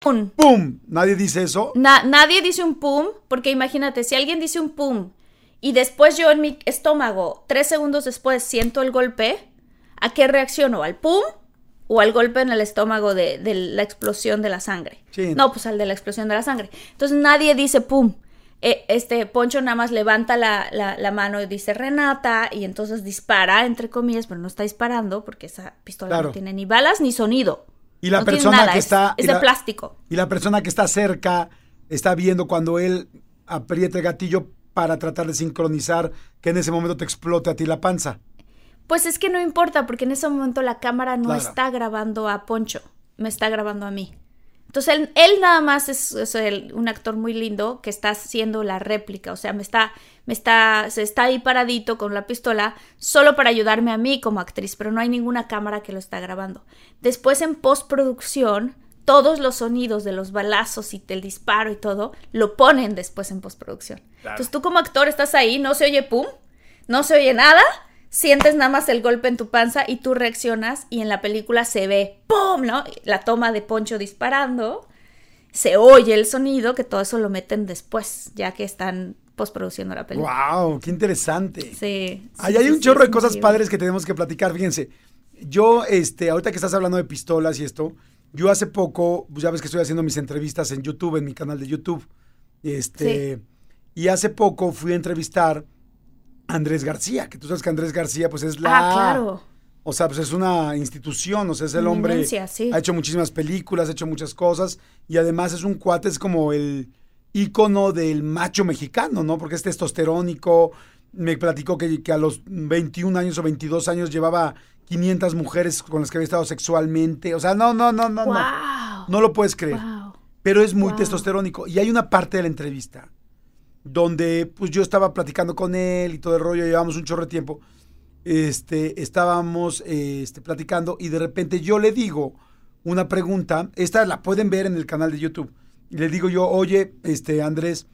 Pum. ¡pum! Nadie dice eso. Na- nadie dice un pum, porque imagínate, si alguien dice un pum y después yo en mi estómago, tres segundos después, siento el golpe, ¿a qué reacciono? ¿Al pum o al golpe en el estómago de, de la explosión de la sangre? Sí. No, pues al de la explosión de la sangre. Entonces nadie dice pum. Eh, este Poncho nada más levanta la, la- la mano y dice Renata y entonces dispara, entre comillas, pero no está disparando porque esa pistola Claro. no tiene ni balas ni sonido. Y la No persona nada, que es- está. Es y de la- plástico. Y la persona que está cerca está viendo cuando él aprieta el gatillo para tratar de sincronizar que en ese momento te explote a ti la panza. Pues es que no importa, porque en ese momento la cámara no Claro. está grabando a Poncho, me está grabando a mí. Entonces él, él nada más es, es el- un actor muy lindo que está haciendo la réplica, o sea, me está, me está, se está ahí paradito con la pistola solo para ayudarme a mí como actriz, pero no hay ninguna cámara que lo está grabando. Después en postproducción, todos los sonidos de los balazos y del disparo y todo, lo ponen después en postproducción. Entonces tú como actor estás ahí, no se oye pum, no se oye nada, sientes nada más el golpe en tu panza y tú reaccionas y en la película se ve ¡pum! ¿no? La toma de Poncho disparando, se oye el sonido, que todo eso lo meten después, ya que están postproduciendo la película. ¡Wow! ¡Qué interesante! Sí. Ahí sí, hay sí, un sí, chorro de cosas increíble. padres que tenemos que platicar. Fíjense, yo, este, ahorita que estás hablando de pistolas y esto, yo hace poco, pues ya ves que estoy haciendo mis entrevistas en YouTube, en mi canal de YouTube. Este, y hace poco fui a entrevistar a Andrés García, que tú sabes que Andrés García, pues es la. Ah, claro. O sea, pues es una institución, o sea, es el hombre. Sí. Ha hecho muchísimas películas, ha hecho muchas cosas. Y además es un cuate, es como el ícono del macho mexicano, ¿no? Porque es testosterónico. Me platicó que, que a los 21 años o 22 años llevaba 500 mujeres con las que había estado sexualmente. O sea, no, no, no, no, no. ¡Wow! No lo puedes creer. ¡Wow! Pero es muy Wow. testosterónico. Y hay una parte de la entrevista donde pues yo estaba platicando con él y todo el rollo, llevamos un chorro de tiempo. Este, estábamos este, platicando y de repente yo le digo una pregunta, esta la pueden ver en el canal de YouTube. Y le digo yo, oye, este, Andrés,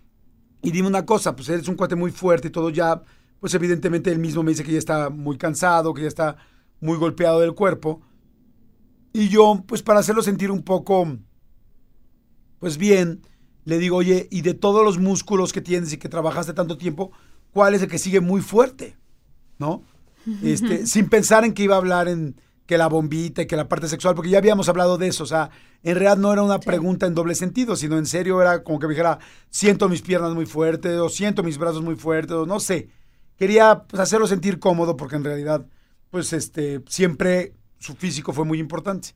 y dime una cosa, pues eres un cuate muy fuerte y todo ya, pues evidentemente él mismo me dice que ya está muy cansado, que ya está muy golpeado del cuerpo. Y yo, pues para hacerlo sentir un poco, pues bien, le digo, oye, y de todos los músculos que tienes y que trabajaste tanto tiempo, ¿cuál es el que sigue muy fuerte? ¿No? Este, sin pensar en que iba a hablar en que la bombita y que la parte sexual, porque ya habíamos hablado de eso, o sea, en realidad no era una pregunta en doble sentido, sino en serio era como que me dijera, siento mis piernas muy fuertes, o siento mis brazos muy fuertes, o no sé. Quería pues, hacerlo sentir cómodo, porque en realidad, pues este, siempre su físico fue muy importante.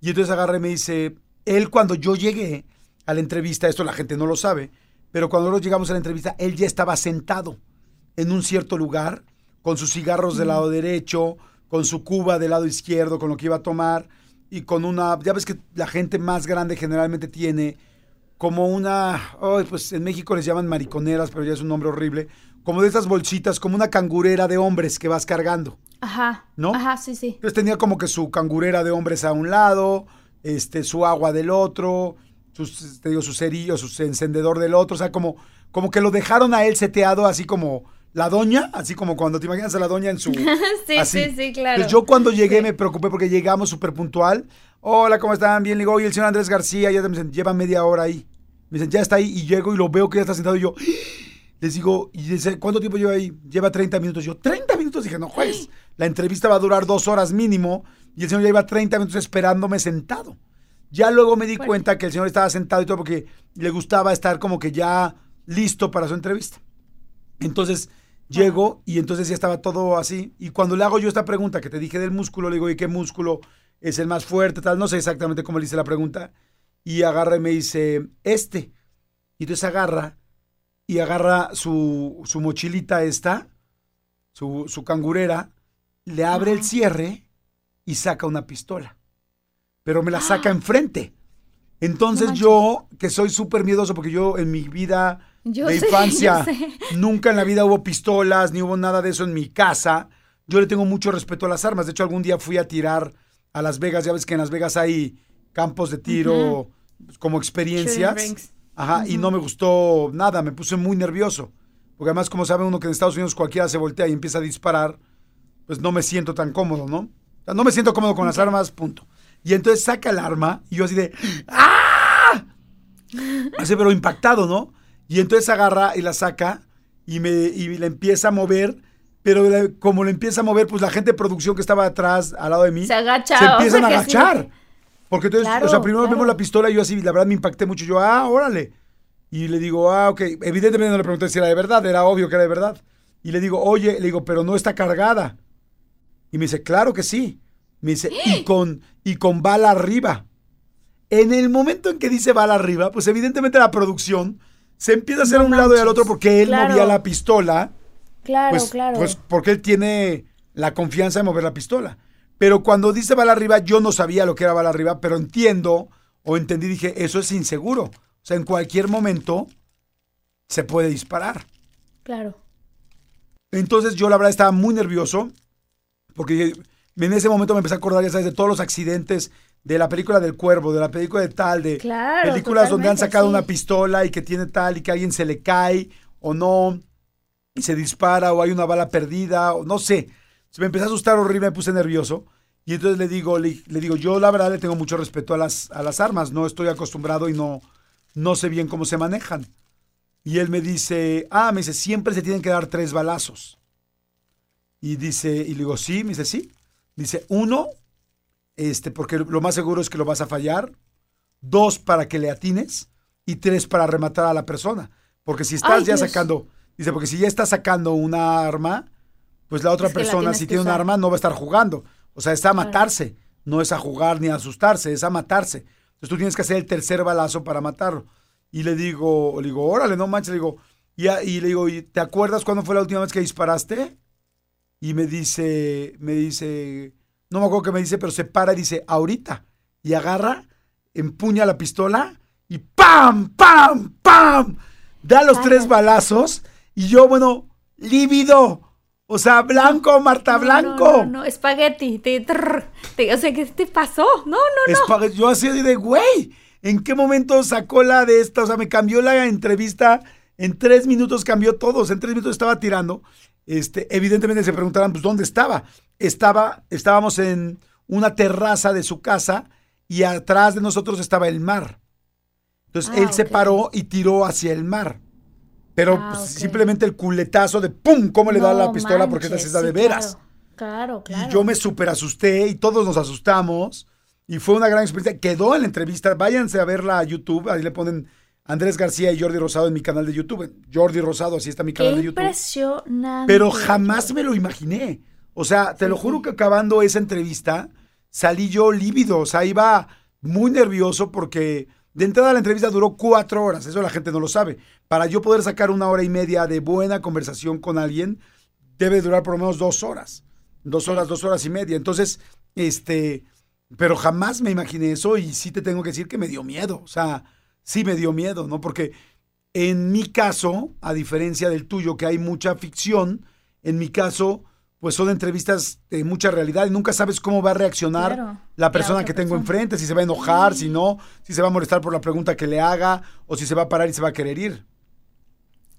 Y entonces agarra y me dice, él cuando yo llegué a la entrevista, esto la gente no lo sabe, pero cuando nosotros llegamos a la entrevista, él ya estaba sentado en un cierto lugar, con sus cigarros del lado derecho, con su cuba del lado izquierdo, con lo que iba a tomar, y con una, ya ves que la gente más grande generalmente tiene como una, ay, pues en México les llaman mariconeras, pero ya es un nombre horrible, como de estas bolsitas, como una cangurera de hombres que vas cargando. Ajá. ¿No? Ajá, sí, sí. Entonces tenía como que su cangurera de hombres a un lado, este, su agua del otro, sus, te digo, su cerillo, su encendedor del otro, o sea, como, como que lo dejaron a él seteado así como la doña, así como cuando te imaginas a la doña en su... sí, así. sí, sí, claro. Pues yo cuando llegué me preocupé porque llegamos súper puntual. Hola, ¿cómo están? Bien, le digo, oye, el señor Andrés García, ya me dicen, lleva media hora ahí. Me dicen, ya está ahí, y llego y lo veo que ya está sentado y yo... Les digo, y dice, ¿cuánto tiempo lleva ahí? Lleva 30 minutos. Yo, ¿30 minutos? Dije, no, juez, la entrevista va a durar dos horas mínimo. Y el señor ya iba 30 minutos esperándome sentado. Ya luego me di cuenta que el señor estaba sentado y todo porque le gustaba estar como que ya listo para su entrevista. Entonces llego y entonces ya estaba todo así. Y cuando le hago yo esta pregunta que te dije del músculo, le digo, ¿y qué músculo es el más fuerte? Tal, no sé exactamente cómo le hice la pregunta. Y agarra y me dice, este. Y entonces agarra y agarra su, su mochilita esta, su, su cangurera, le abre el cierre y saca una pistola. Pero me la saca enfrente. Entonces yo, que soy súper miedoso, porque yo en mi vida Yo de sé, infancia, yo sé. nunca en la vida hubo pistolas, ni hubo nada de eso en mi casa. Yo le tengo mucho respeto a las armas. De hecho, algún día fui a tirar a Las Vegas. Ya ves que en Las Vegas hay campos de tiro como experiencias. Ajá, y no me gustó nada, me puse muy nervioso. Porque además, como sabe uno que en Estados Unidos cualquiera se voltea y empieza a disparar, pues no me siento tan cómodo, ¿no? O sea, no me siento cómodo con las armas, punto. Y entonces saca el arma y yo así de ¡Ah! Así, pero impactado, ¿no? Y entonces agarra y la saca y me y la empieza a mover, pero la- como la empieza a mover, pues la gente de producción que estaba atrás, al lado de mí, Se agacha, se o empiezan sea, a agachar. que- Porque entonces, Claro, o sea, primero claro. vemos la pistola y yo así, la verdad me impacté mucho. Yo, ah, órale. Y le digo, ah, ok. Evidentemente no le pregunté si era de verdad, era obvio que era de verdad. Y le digo, oye, le digo, pero no está cargada. Y me dice, claro que sí. Me dice, y con, y con bala arriba. En el momento en que dice bala arriba, pues evidentemente la producción se empieza a hacer No a un lado y al otro porque él claro. movía la pistola Claro, pues, claro. pues porque él tiene la confianza de mover la pistola. Pero cuando dice bala arriba, yo no sabía lo que era bala arriba, pero entiendo o entendí, dije, eso es inseguro. O sea, en cualquier momento se puede disparar. claro. Entonces yo la verdad estaba muy nervioso porque en ese momento me empecé a acordar, ya sabes, de todos los accidentes de la película del cuervo, de la película de tal, de Claro, películas donde han sacado sí. una pistola y que tiene tal y que a alguien se le cae o no y se dispara o hay una bala perdida o no sé. Se me empezó a asustar horrible, me puse nervioso y entonces le digo, le, le digo, yo la verdad le tengo mucho respeto a las, a las armas, no estoy acostumbrado y no, no sé bien cómo se manejan. Y él me dice, ah, me dice, siempre se tienen que dar tres balazos. Y dice, y le digo, sí, me dice, sí. Dice, uno, este, porque lo más seguro es que lo vas a fallar. Dos, para que le atines. Y tres, para rematar a la persona. Porque si estás Ay, ya Dios. sacando, dice, porque si ya estás sacando una arma, pues la otra Es que la persona, si tiene un usar. arma, no va a estar jugando. O sea, es a matarse. No es a jugar ni a asustarse, es a matarse. Entonces tú tienes que hacer el tercer balazo para matarlo. Y le digo, le digo, órale, no manches, le digo, y, y le digo, ¿y ¿te acuerdas cuándo fue la última vez que disparaste? Y me dice, me dice, no me acuerdo qué me dice, pero se para y dice, ahorita. Y agarra, empuña la pistola y ¡pam! ¡pam! ¡pam! Da los tres balazos y yo, bueno, lívido. O sea, blanco, Marta Blanco. No, no, no, espagueti. Te, trrr, te- o sea, ¿qué te pasó? No, no, no. Yo así de, güey, ¿en qué momento sacó la de esta? O sea, me cambió la entrevista. En tres minutos cambió todo. O sea, en tres minutos estaba tirando. Este, evidentemente se preguntarán, pues, ¿dónde estaba? Estaba, estábamos en una terraza de su casa y atrás de nosotros estaba el mar. Entonces, Ah, él se paró y tiró hacia el mar. Pero Ah, pues, simplemente el culetazo de ¡pum! ¿Cómo le da la pistola? Porque esta es la de sí, veras. Claro, claro. claro. Y yo me súper asusté y todos nos asustamos. Y fue una gran experiencia. Quedó en la entrevista. Váyanse a verla a YouTube. Ahí le ponen Andrés García y Jordi Rosado en mi canal de YouTube. Jordi Rosado, así está mi Qué canal de YouTube. impresionante. Pero jamás me lo imaginé. O sea, te lo juro que acabando esa entrevista, salí yo lívido. O sea, iba muy nervioso porque de entrada la entrevista duró cuatro horas. Eso la gente no lo sabe. Para yo poder sacar una hora y media de buena conversación con alguien, debe durar por lo menos dos horas. Dos horas, dos horas y media. Entonces, este, pero jamás me imaginé eso y sí te tengo que decir que me dio miedo. O sea, sí me dio miedo, ¿no? Porque en mi caso, a diferencia del tuyo, que hay mucha ficción, en mi caso, pues son entrevistas de mucha realidad y nunca sabes cómo va a reaccionar Claro, la persona que tengo persona. enfrente, si se va a enojar, si no, si se va a molestar por la pregunta que le haga o si se va a parar y se va a querer ir.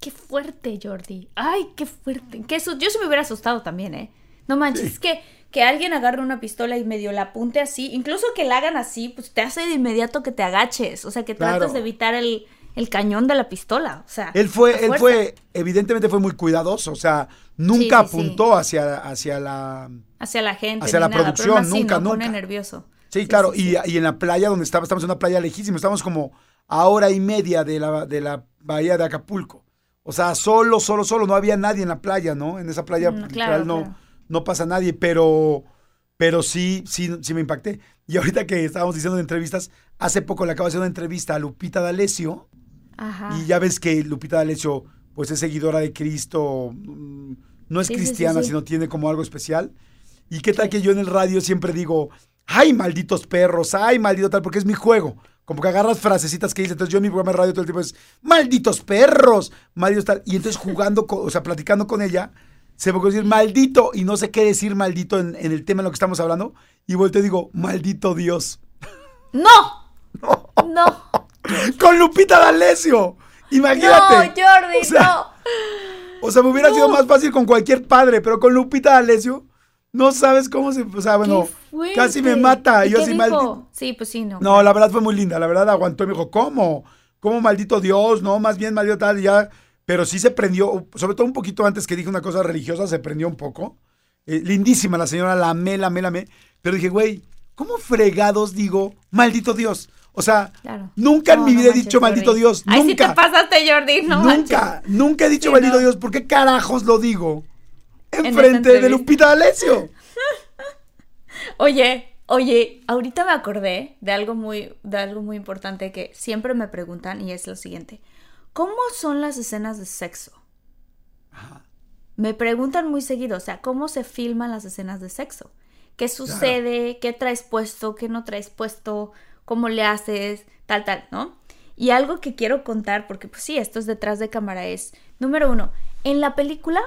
Qué fuerte, Jordi. Ay, qué fuerte. Que eso, yo se me hubiera asustado también, ¿eh? No manches, es que, que alguien agarre una pistola y medio la apunte así, incluso que la hagan así, pues te hace de inmediato que te agaches, o sea, que Claro. trates de evitar el, el cañón de la pistola, o sea. Él fue, él fue, evidentemente fue muy cuidadoso, o sea, nunca Sí, sí, sí. apuntó hacia, hacia la... hacia la gente, hacia la nada, producción, pero nunca, ¿no? Pone nunca. nervioso. Sí, claro, y, y en la playa donde estaba, estamos en una playa lejísima, estamos como a hora y media de la, de la bahía de Acapulco. O sea, solo, solo, solo, no había nadie en la playa, ¿no? En esa playa Mm, literal claro, no, claro. No pasa nadie, pero, pero sí, sí, sí me impacté. Y ahorita que estábamos diciendo de entrevistas, hace poco le acabo de hacer una entrevista a Lupita D'Alessio, Ajá. y ya ves que Lupita D'Alessio, pues es seguidora de Cristo, mm, no es Sí, sí, sí, cristiana, sí. sino tiene como algo especial. ¿Y qué tal que yo en el radio siempre digo, ay, malditos perros, ay, maldito tal, porque es mi juego? Como que agarras frasecitas que dice, entonces yo en mi programa de radio todo el tiempo es, malditos perros, malditos tal. Y entonces jugando, con- o sea, platicando con ella, se me ocurrió decir maldito y no sé qué decir maldito en, en el tema en lo que estamos hablando. Y volteo y digo, maldito Dios. ¡No! ¡No! Con Lupita D'Alessio. Imagínate. ¡No, Jordi, O sea, O sea, me hubiera sido más fácil con cualquier padre, pero con Lupita D'Alessio, no sabes cómo se. O sea, no! bueno, casi me mata. ¿Y Yo qué sí dijo? maldito. Sí, pues sí, no. No, la verdad fue muy linda. La verdad aguantó y me dijo, ¿cómo? ¿Cómo maldito Dios? No, más bien maldito tal. y ya. Pero sí se prendió, sobre todo un poquito antes que dije una cosa religiosa, se prendió un poco. Eh, lindísima la señora, la amé, la amé, la amé. Pero dije, güey, ¿cómo fregados digo maldito Dios? O sea, Claro. nunca en mi no vida he dicho maldito Jordi. Dios. Ay, nunca. te pasaste, Jordi, no nunca, manches. nunca he dicho Sí, maldito no. Dios. ¿Por qué carajos lo digo? Enfrente de entrevista. Lupita D'Alessio. Oye, oye, ahorita me acordé de algo muy, de algo muy importante que siempre me preguntan y es lo siguiente. ¿Cómo son las escenas de sexo? Me preguntan muy seguido, o sea, ¿cómo se filman las escenas de sexo? ¿Qué sucede? ¿Qué traes puesto? ¿Qué no traes puesto? ¿Cómo le haces? Tal, tal, ¿no? Y algo que quiero contar, porque pues sí, esto es detrás de cámara, es, número uno, en la película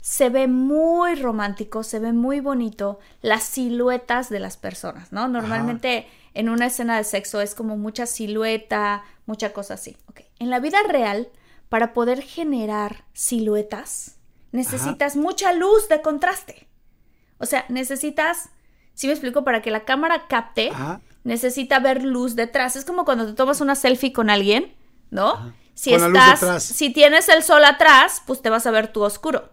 se ve muy romántico, se ve muy bonito las siluetas de las personas, ¿no? Normalmente en una escena de sexo es como mucha silueta, mucha cosa así. Ok. En la vida real, para poder generar siluetas, necesitas mucha luz de contraste. O sea, necesitas, si me explico, para que la cámara capte, Ajá. necesita ver luz detrás. Es como cuando te tomas una selfie con alguien, ¿no? Si Con estás, si tienes el sol atrás, pues te vas a ver tú oscuro.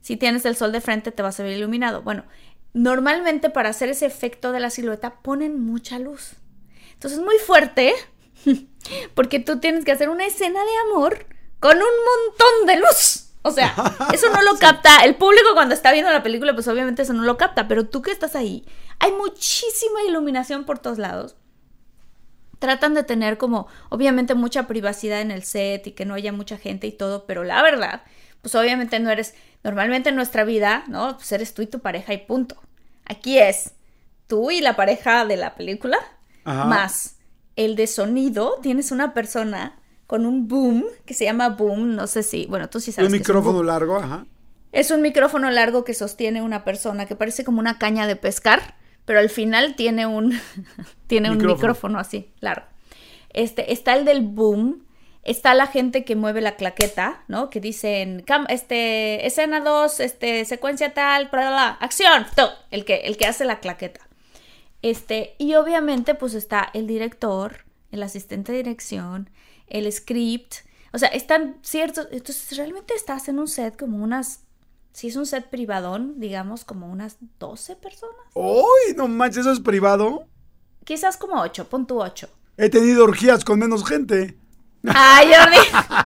Si tienes el sol de frente, te vas a ver iluminado. Bueno, normalmente para hacer ese efecto de la silueta ponen mucha luz. Entonces es muy fuerte porque tú tienes que hacer una escena de amor con un montón de luz. O sea, eso no lo capta. El público cuando está viendo la película, pues obviamente eso no lo capta, pero tú que estás ahí, hay muchísima iluminación por todos lados. Tratan de tener como, obviamente, mucha privacidad en el set y que no haya mucha gente y todo, pero la verdad, pues obviamente no eres, normalmente en nuestra vida, ¿no? Pues eres tú y tu pareja y punto. Aquí es tú y la pareja de la película, Ajá. más el de sonido, tienes una persona con un boom, que se llama boom, no sé si, bueno, tú sí sabes. Un que es un micrófono largo, ajá. Es un micrófono largo que sostiene una persona que parece como una caña de pescar, pero al final tiene un tiene un Micrófono. micrófono así, claro. Este está el del boom, está la gente que mueve la claqueta, ¿no? Que dicen cam- este escena 2, este secuencia tal, bla, acción, el que el que hace la claqueta. Este, y obviamente pues está el director, el asistente de dirección, el script, o sea, están ciertos, entonces realmente estás en un set como unas, si es un set privadón, digamos como unas 12 personas, ¡Uy! No manches, eso es privado. quizás como 8, pon tu 8. He tenido orgías con menos gente. ¡Ay, Jordi!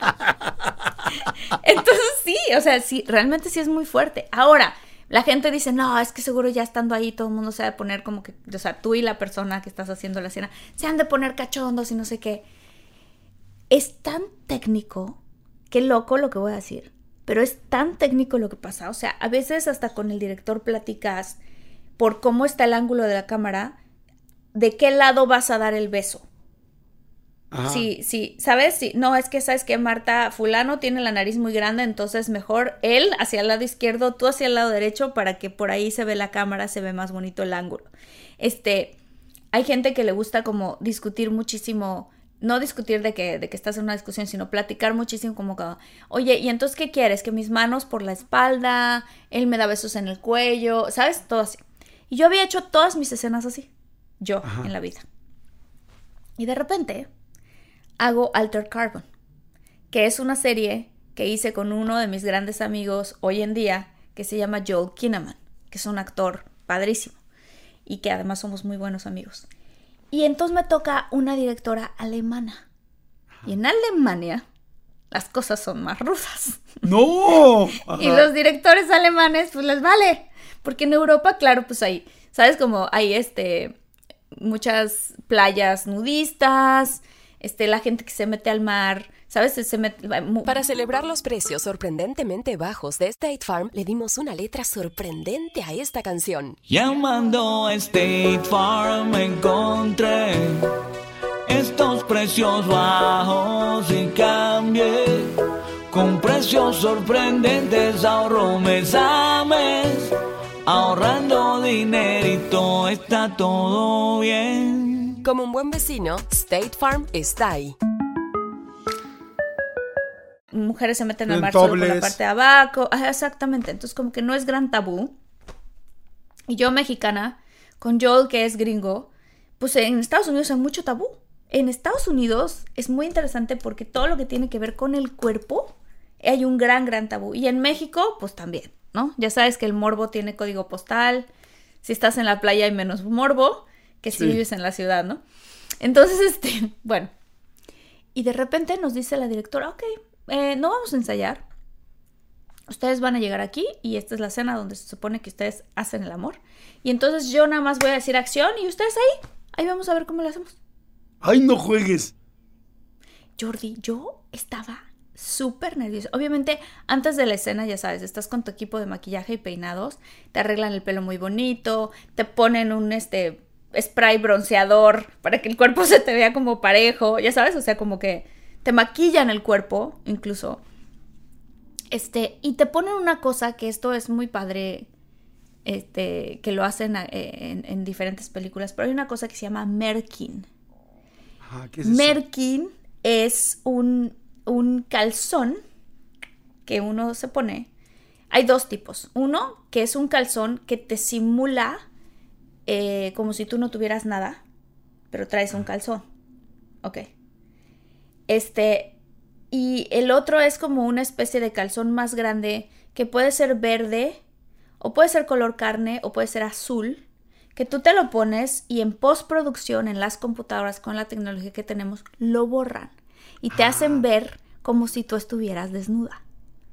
Entonces sí, o sea, sí, realmente sí es muy fuerte. Ahora, la gente dice, no, es que seguro ya estando ahí todo el mundo se ha de poner como que, o sea, tú y la persona que estás haciendo la cena, se han de poner cachondos y no sé qué. Es tan técnico, qué loco lo que voy a decir, pero es tan técnico lo que pasa. O sea, a veces hasta con el director platicas por cómo está el ángulo de la cámara, de qué lado vas a dar el beso. Sí, sí, ¿sabes? Sí, no, es que sabes que Marta fulano tiene la nariz muy grande, entonces mejor él hacia el lado izquierdo, tú hacia el lado derecho para que por ahí se ve la cámara, se ve más bonito el ángulo. Este, hay gente que le gusta como discutir muchísimo, no discutir de que, de que estás en una discusión, sino platicar muchísimo como que, oye, ¿y entonces qué quieres? Que mis manos por la espalda, él me da besos en el cuello, ¿sabes? Todo así. Y yo había hecho todas mis escenas así, yo en la vida. Y de repente hago Alter Carbon, que es una serie que hice con uno de mis grandes amigos hoy en día, que se llama Joel Kinnaman, que es un actor padrísimo y que además somos muy buenos amigos. Y entonces me toca una directora alemana. Y en Alemania las cosas son más rusas. ¡No! y los directores alemanes, pues les vale. Porque en Europa, claro, pues hay, ¿sabes? Como hay este muchas playas nudistas, este, la gente que se mete al mar, ¿sabes? Se mete, Para celebrar los precios sorprendentemente bajos de State Farm, le dimos una letra sorprendente a esta canción. Llamando a State Farm encontré estos precios bajos y cambié. Con precios sorprendentes ahorro mes a mes. Ahorrando dinerito está todo bien. Como un buen vecino, State Farm está ahí. Mujeres se meten al En mar solo por la parte de abajo. Exactamente. Entonces, como que no es gran tabú. Y yo, mexicana, con Joel, que es gringo, pues en Estados Unidos hay mucho tabú. En Estados Unidos es muy interesante porque todo lo que tiene que ver con el cuerpo hay un gran, gran tabú. Y en México, pues también, ¿no? Ya sabes que el morbo tiene código postal. Si estás en la playa hay menos morbo que si Sí. vives en la ciudad, ¿no? Entonces, este, bueno. Y de repente nos dice la directora, ok, eh, no vamos a ensayar. Ustedes van a llegar aquí y esta es la escena donde se supone que ustedes hacen el amor. Y entonces yo nada más voy a decir acción y ustedes ahí, ahí vamos a ver cómo lo hacemos. ¡Ay, no juegues! Jordi, yo estaba súper nerviosa. Obviamente, antes de la escena, ya sabes, estás con tu equipo de maquillaje y peinados, te arreglan el pelo muy bonito, te ponen un este spray bronceador para que el cuerpo se te vea como parejo, ya sabes, o sea, como que te maquillan el cuerpo, incluso. Este, y te ponen una cosa que esto es muy padre, este, que lo hacen eh, en, en diferentes películas, pero hay una cosa que se llama merkin. Ajá, ¿qué es eso? Merkin es un, un calzón que uno se pone. Hay dos tipos. Uno, que es un calzón que te simula eh, como si tú no tuvieras nada, pero traes un calzón. Ok. Este. Y el otro es como una especie de calzón más grande que puede ser verde, o puede ser color carne, o puede ser azul que tú te lo pones y en postproducción en las computadoras con la tecnología que tenemos lo borran y te hacen ver como si tú estuvieras desnuda.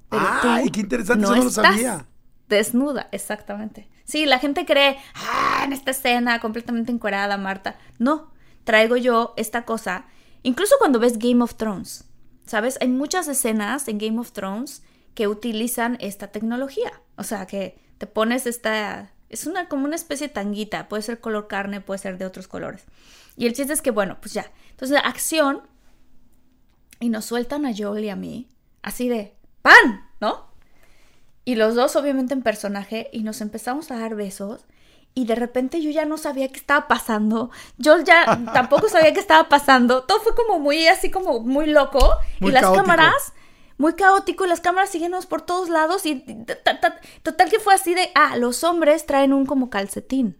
Pero ¡Ay, qué interesante! eso no lo sabía. Desnuda, exactamente. Sí, la gente cree, ah, en esta escena completamente encuerada, Marta. No, traigo yo esta cosa. Incluso cuando ves Game of Thrones, ¿sabes? Hay muchas escenas en Game of Thrones que utilizan esta tecnología. O sea, que te pones esta... Es una como una especie de tanguita, puede ser color carne, puede ser de otros colores. Y el chiste es que, bueno, pues ya. Entonces, acción. Y nos sueltan a Joel y a mí, así de ¡pan! ¿No? Y los dos, obviamente, en personaje, y nos empezamos a dar besos. Y de repente yo ya no sabía qué estaba pasando. Yo ya tampoco sabía qué estaba pasando. Todo fue como muy así, como muy loco. Muy y las caótico. cámaras, muy caótico, y las cámaras siguiéndonos por todos lados. Y ta- ta- total que fue así de, ah, los hombres traen un como calcetín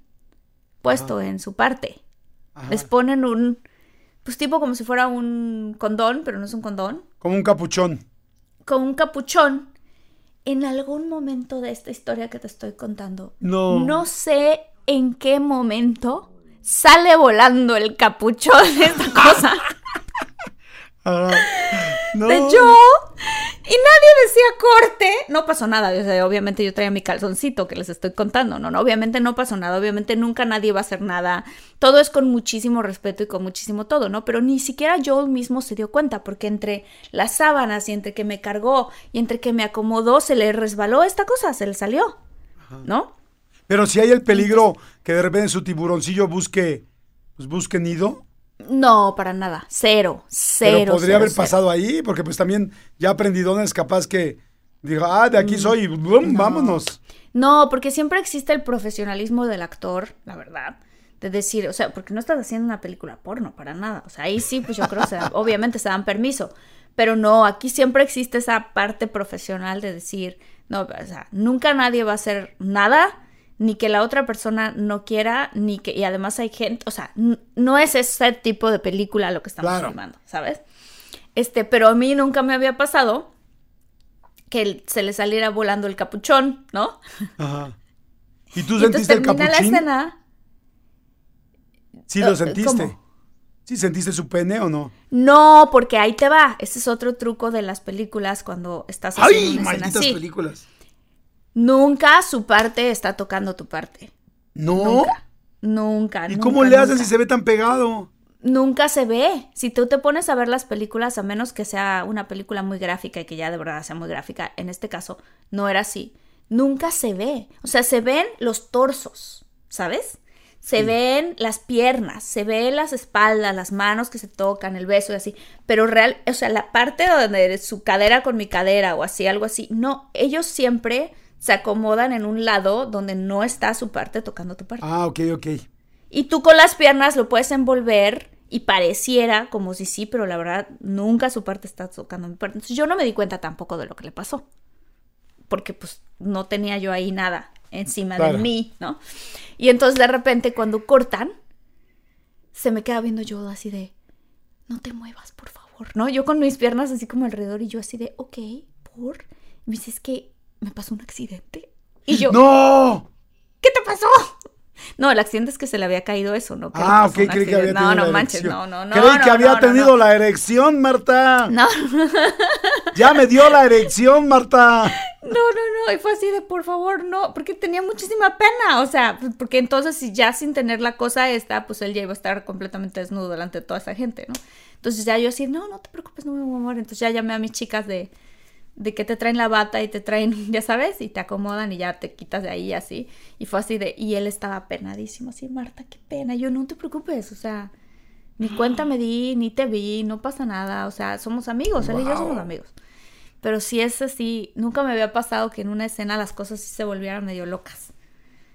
puesto en su parte. Ajá. Les ponen un, pues tipo como si fuera un condón, pero no es un condón, Como un capuchón. con un capuchón. En algún momento de esta historia que te estoy contando, No. no sé en qué momento sale volando el capuchón de esta cosa. Ajá. No. de yo y nadie decía corte. No pasó nada. o sea, obviamente yo traía mi calzoncito que les estoy contando. No, no, obviamente no pasó nada. Obviamente nunca nadie va a hacer nada. Todo es con muchísimo respeto y con muchísimo todo, ¿no? Pero ni siquiera Joel mismo se dio cuenta porque entre las sábanas y entre que me cargó y entre que me acomodó se le resbaló esta cosa, se le salió. ¿No? Pero si hay el peligro que de repente su tiburoncillo busque, pues busque nido. No, para nada. Cero. Cero. Pero podría cero, haber cero. pasado ahí, porque pues también ya aprendidones capaz que diga, ah, de aquí soy, y ¡bum! vámonos. No, porque siempre existe el profesionalismo del actor, la verdad. De decir, o sea, porque no estás haciendo una película porno, para nada. O sea, ahí sí, pues yo creo que se obviamente se dan permiso. Pero no, aquí siempre existe esa parte profesional de decir, no, o sea, nunca nadie va a hacer nada, ni que la otra persona no quiera, ni que, y además hay gente, o sea, no es ese tipo de película lo que estamos Claro. filmando, ¿sabes? Este, pero a mí nunca me había pasado que se le saliera volando el capuchón, ¿no? Ajá. ¿Y tú Y sentiste el termina la capuchín? escena. Sí, lo Eh, sentiste. ¿cómo? ¿Sí sentiste su pene o no? No, porque ahí te va. Ese es otro truco de las películas cuando estás haciendo ¡Ay, una escena malditas así. películas! Nunca su parte está tocando tu parte. ¿No? Nunca. Nunca. ¿Y nunca, cómo le hacen si se ve tan pegado? Nunca se ve. Si tú te pones a ver las películas, a menos que sea una película muy gráfica y que ya de verdad sea muy gráfica, en este caso no era así. Nunca se ve. O sea, se ven los torsos, ¿sabes? Se ven las piernas, se ven las espaldas, las manos que se tocan, el beso y así. Pero real, o sea, la parte donde su cadera con mi cadera o así, algo así. No, ellos siempre se acomodan en un lado donde no está su parte tocando tu parte. Ah, ok, ok. Y tú con las piernas lo puedes envolver y pareciera como si sí, pero la verdad nunca su parte está tocando mi parte. Entonces yo no me di cuenta tampoco de lo que le pasó. Porque pues no tenía yo ahí nada encima Claro. de mí, ¿no? Y entonces de repente cuando cortan, se me queda viendo yo así de, no te muevas, por favor, ¿no? Yo con mis piernas así como alrededor y yo así de, ok, por... Y me dice, es que me pasó un accidente. Y yo, ¡No! ¿qué te pasó? No, el accidente es que se le había caído eso, ¿no? Que Ah, ok, creí que había tenido No, no la manches, erección. no, no, no. Creí no, que había no, no, tenido no. la erección, Marta. No, no, no, Ya me dio la erección, Marta. no, no, y fue así de por favor, no, porque tenía muchísima pena, o sea, pues, porque entonces si ya sin tener la cosa esta, pues él ya iba a estar completamente desnudo delante de toda esa gente, ¿no? Entonces ya yo así, no, no te preocupes, no me voy a mover, entonces ya llamé a mis chicas de, de que te traen la bata y te traen, ya sabes, y te acomodan y ya te quitas de ahí así, y fue así de, y él estaba penadísimo, así, Marta, qué pena, yo no te preocupes, o sea, ni cuenta me di, ni te vi, no pasa nada, o sea, somos amigos, él y yo somos Wow. amigos. Pero sí es así, nunca me había pasado que en una escena las cosas sí se volvieran medio locas.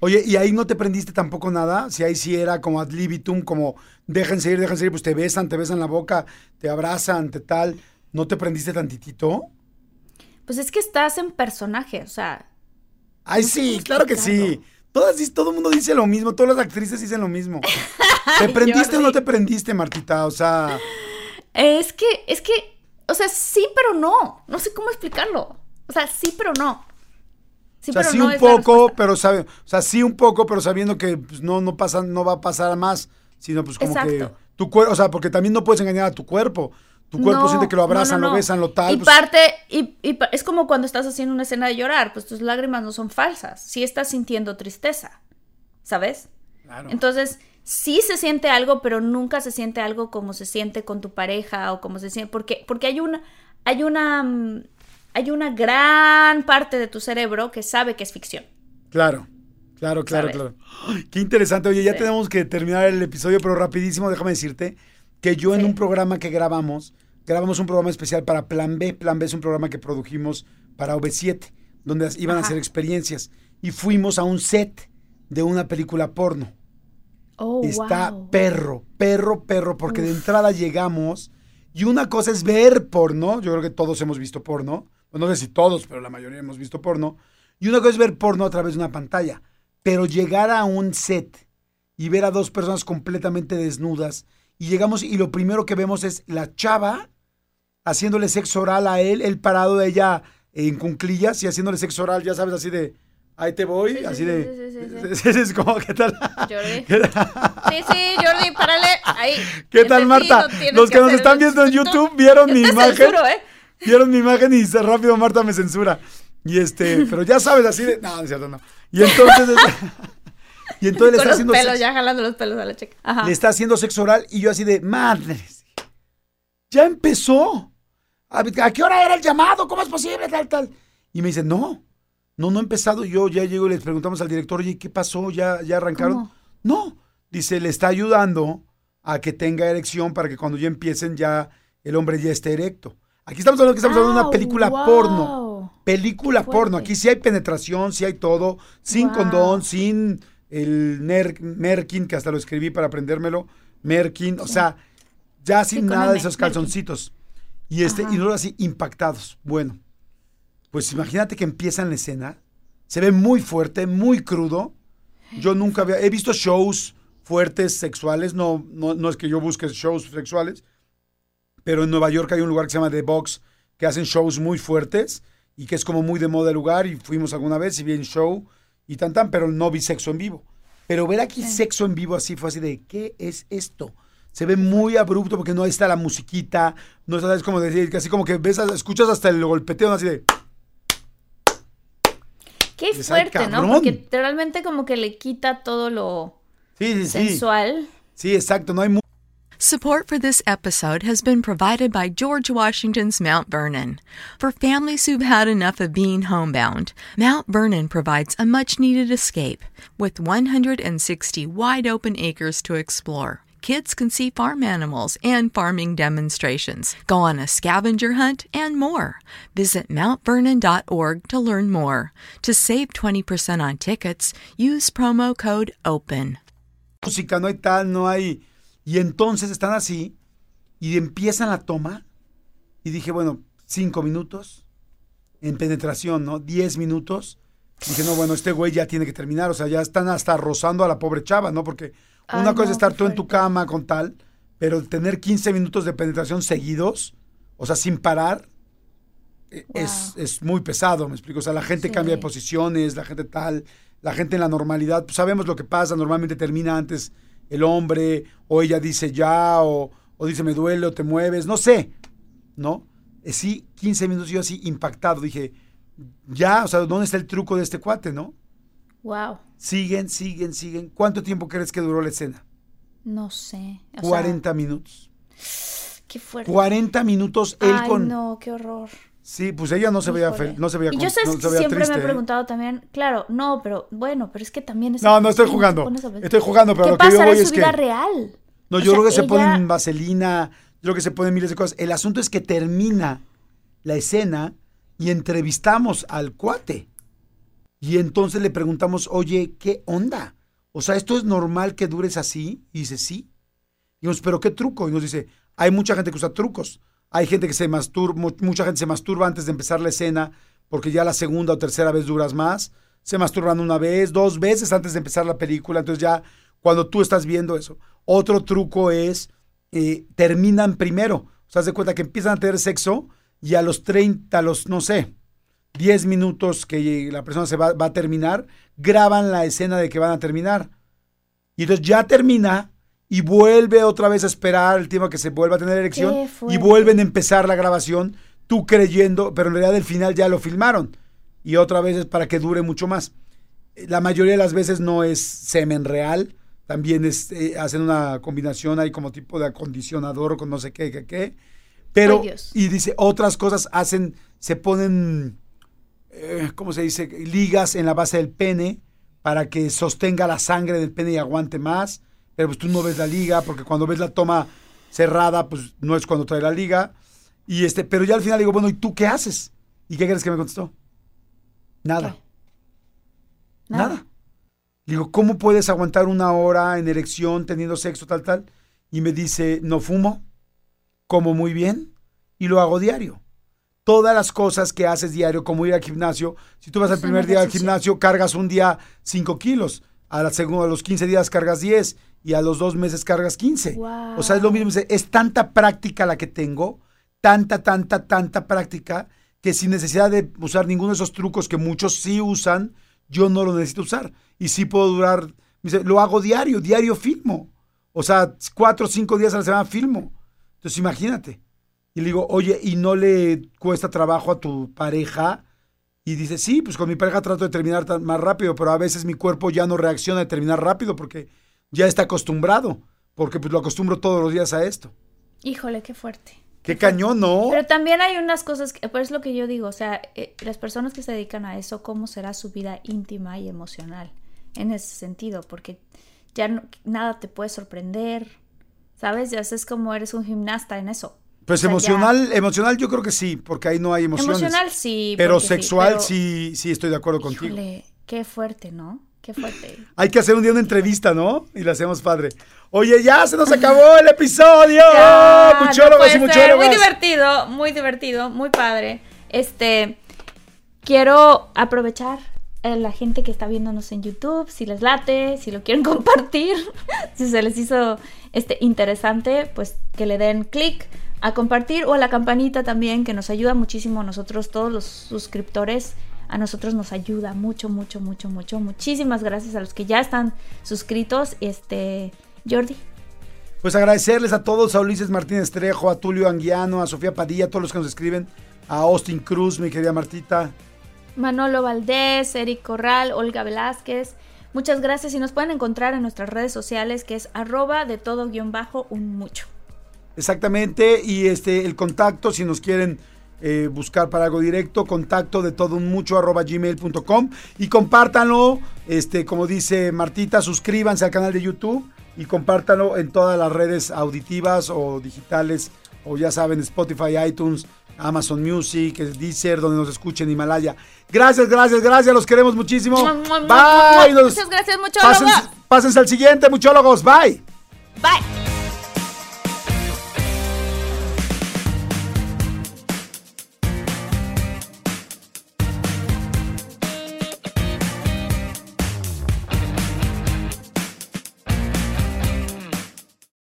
Oye, ¿y ahí no te prendiste tampoco nada? Si ahí sí era como ad libitum, como déjense ir, déjense ir, pues te besan, te besan la boca, te abrazan, te tal. ¿No te prendiste tantitito? Pues es que estás en personaje, o sea, Ay, No sí, claro que sí. Todas, todo el mundo dice lo mismo, todas las actrices dicen lo mismo. ¿Te prendiste o no te prendiste, Martita? O sea, es que, es que, o sea, sí, pero no. No sé cómo explicarlo. O sea, sí, pero no. Sí, o sea, pero sí no un poco, pero sabe, o sea, sí un poco, pero sabiendo que pues, no, no pasa, no va a pasar más, sino pues como que tu cuerpo, o sea, porque también no puedes engañar a tu cuerpo. Tu cuerpo No, siente que lo abrazan, no, lo besan, lo tal. Y pues, parte, y, es como cuando estás haciendo una escena de llorar, pues tus lágrimas no son falsas. Sí estás sintiendo tristeza, ¿sabes? claro. Entonces, sí se siente algo, pero nunca se siente algo como se siente con tu pareja o como se siente. Porque, porque hay una. Hay una. mm, Hay una gran parte de tu cerebro que sabe que es ficción. Claro, claro, claro, ¿Sabes? claro. Qué interesante. Oye, ya Sí. tenemos que terminar el episodio, pero rapidísimo, déjame decirte que yo en un programa que grabamos, grabamos un programa especial para Plan B. Plan B es un programa que produjimos para OV7, donde iban a hacer experiencias. Y fuimos a un set de una película porno. Oh, Está wow. perro, perro, perro, porque de entrada llegamos y una cosa es ver porno, yo creo que todos hemos visto porno, bueno, no sé si todos, pero la mayoría hemos visto porno, y una cosa es ver porno a través de una pantalla, pero llegar a un set y ver a dos personas completamente desnudas y llegamos y lo primero que vemos es la chava haciéndole sexo oral a él, él parado de ella en cunclillas y haciéndole sexo oral, ya sabes, así de, ahí te voy, Sí, sí, así sí, de... sí, sí, Es como, ¿qué tal? Jordi. Sí, sí, Jordi, párale. Ahí. ¿Qué tal, Marta? no Los que nos están viendo en No, YouTube vieron yo mi imagen. censuro, ¿eh? Vieron mi imagen y se- rápido Marta me censura. Y este, pero ya sabes, así de. No, no es cierto, no. Y entonces. y entonces le está los haciendo pelos, sexo, ya jalando los pelos a la chica. Ajá. le está haciendo sexo oral y yo así de madres. Ya empezó. ¿A, a qué hora era el llamado? ¿Cómo es posible? Tal, tal. Y me dice, no, no, no ha empezado. Yo ya llego y les preguntamos al director, oye, ¿qué pasó? ¿Ya, ya arrancaron? ¿Cómo? No. Dice, le está ayudando a que tenga erección para que cuando ya empiecen ya el hombre ya esté erecto. Aquí estamos hablando que estamos hablando de una Ah, película wow. porno. Película porno. Aquí sí hay penetración, sí hay todo. Sin Wow. condón, sin el ner- Merkin, que hasta lo escribí para aprendérmelo. Merkin, o sea, ya sin Sí, nada de esos calzoncitos. Y este, Ajá. y luego así impactados. Bueno, pues imagínate que empieza en la escena. Se ve muy fuerte, muy crudo. Yo nunca había, he visto shows fuertes sexuales, no, no, no es que yo busque shows sexuales, pero en Nueva York hay un lugar que se llama The Box, que hacen shows muy fuertes y que es como muy de moda el lugar y fuimos alguna vez y vi el show y tan tan, pero no vi sexo en vivo. Pero ver aquí sexo en vivo así fue así de, ¿qué es esto? Se ve muy abrupto porque no está la musiquita, no está, es como decir, que así como que ves, escuchas hasta el golpeteo, así de, Qué Dices, "Ay, fuerte, ¿no? cabrón". Porque realmente como que le quita todo lo sí, sí, sí. sensual. Sí, exacto, no hay Support for this episode has been provided by George Washington's Mount Vernon. For families who've had enough of being homebound, Mount Vernon provides a much needed escape. With 160 wide open acres to explore, kids can see farm animals and farming demonstrations, go on a scavenger hunt, and more. Visit mountvernon.org to learn more. To save 20% on tickets, use promo code OPEN. música, no hay tal, no hay... Y entonces están así y empiezan la toma y dije, bueno, cinco minutos en penetración, ¿no? Diez minutos. Dije, no, bueno, este güey ya tiene que terminar, o sea, ya están hasta rozando a la pobre chava, ¿no? Porque una cosa es no, estar qué tú en tu cama con tal, pero tener 15 minutos de penetración seguidos, o sea, sin parar, eh, es, es muy pesado, me explico. O sea, la gente Sí. cambia de posiciones, la gente tal, la gente en la normalidad, pues sabemos lo que pasa, normalmente termina antes el hombre, o ella dice ya, o, o dice me duele, o te mueves, no sé, ¿no? Eh, sí, 15 minutos yo así impactado, dije, ya, o sea, ¿dónde está el truco de este cuate, no? Wow. Siguen, siguen, siguen. ¿Cuánto tiempo crees que duró la escena? No sé. O sea, 40 minutos. qué fuerte. 40 minutos él Ay, con... no, qué horror. Sí, pues ella no se veía Híjole. fel- no se veía Y yo no que siempre triste, me he ¿eh? preguntado también, claro, no, pero bueno, pero es que también es No, no estoy jugando. Estoy jugando, pero ¿Qué lo que yo voy es su que- vida real? No, O yo sea, creo que se ponen vaselina, yo creo que se ponen miles de cosas. El asunto es que termina la escena y entrevistamos al cuate. Y entonces le preguntamos, oye, ¿qué onda? O sea, ¿esto es normal que dures así? Y dice, sí. Y nos, ¿pero qué truco? Y nos dice, hay mucha gente que usa trucos. Hay gente que se masturba, mu- mucha gente se masturba antes de empezar la escena porque ya la segunda o tercera vez duras más. Se masturban una vez, dos veces antes de empezar la película. Entonces ya cuando tú estás viendo eso. Otro truco es, eh, terminan primero. O sea, de cuenta que empiezan a tener sexo y a los 30, a los, no sé, 10 minutos que la persona se va, va a terminar, graban la escena de que van a terminar. Y entonces ya termina y vuelve otra vez a esperar el tiempo que se vuelva a tener erección y vuelven a empezar la grabación, tú creyendo, pero en realidad el final ya lo filmaron. Y otra vez es para que dure mucho más. La mayoría de las veces no es semen real, también es, eh, hacen una combinación ahí como tipo de acondicionador con no sé qué, qué, qué. Pero, Ay, y dice, otras cosas hacen, se ponen, eh, ¿cómo se dice? Ligas en la base del pene para que sostenga la sangre del pene y aguante más. Pero pues tú no ves la liga, porque cuando ves la toma cerrada, pues no es cuando trae la liga. Y este, pero ya al final digo, bueno, ¿y tú qué haces? ¿Y qué crees que me contestó? Nada. Nada. Nada. Digo, ¿cómo puedes aguantar una hora en erección teniendo sexo, tal, tal? Y me dice, no fumo, como muy bien y lo hago diario. Todas las cosas que haces diario, como ir al gimnasio, si tú vas al Es un primer día al gimnasio, cargas un día 5 kilos, a, la segunda, a los 15 días cargas 10 y a los dos meses cargas 15. Wow. O sea, es lo mismo. Es tanta práctica la que tengo, tanta, tanta, tanta práctica, que sin necesidad de usar ninguno de esos trucos que muchos sí usan, yo no lo necesito usar. Y sí puedo durar, lo hago diario, diario filmo. O sea, cuatro o cinco días a la semana filmo. Entonces imagínate. Y le digo, oye, ¿y no le cuesta trabajo a tu pareja? Y dice, sí, pues con mi pareja trato de terminar tan- más rápido, pero a veces mi cuerpo ya no reacciona de terminar rápido porque ya está acostumbrado, porque pues lo acostumbro todos los días a esto. Híjole, qué fuerte. Qué cañón, ¿no? Pero también hay unas cosas, que, pues es lo que yo digo, o sea, eh, las personas que se dedican a eso, ¿cómo será su vida íntima y emocional? En ese sentido, porque ya no- nada te puede sorprender, ¿sabes? Ya es como eres un gimnasta en eso. Pues O sea, ya- emocional, emocional yo creo que sí, porque ahí no hay emociones. Emocional sí. Pero sí, sexual pero- sí, sí estoy de acuerdo contigo. Qué fuerte, ¿no? Qué fuerte. Hay que hacer un día una entrevista, ¿no? Y la hacemos padre. Oye, ya se nos acabó el episodio. Ya, no muchólogos puede y ser. Muy divertido, muy divertido, muy padre. Este, quiero aprovechar a la gente que está viéndonos en YouTube, si les late, si lo quieren compartir, si se les hizo este interesante, pues que le den clic a compartir o a la campanita también, que nos ayuda muchísimo a nosotros, todos los suscriptores. A nosotros nos ayuda mucho, mucho, mucho, mucho. Muchísimas gracias a los que ya están suscritos. Este, Jordi. Pues agradecerles a todos, a Ulises Martínez Trejo, a Tulio Anguiano, a Sofía Padilla, a todos los que nos escriben, a Austin Cruz, mi querida Martita. Manolo Valdés, Eric Corral, Olga Velázquez. Muchas gracias y nos pueden encontrar en nuestras redes sociales que es arroba de todo guion bajo un mucho. Exactamente, y este el contacto, si nos quieren eh, buscar para algo directo, contacto de todo un mucho arroba gmail.com y compártanlo, este, como dice Martita, suscríbanse al canal de YouTube y compártanlo en todas las redes auditivas o digitales, o ya saben, Spotify, iTunes, Amazon Music, Deezer, donde nos escuchen, Himalaya. Gracias, gracias, gracias, los queremos muchísimo. Bye. Muchas gracias, muchólogos. pásense, pásense al siguiente, muchólogos. Bye. Bye.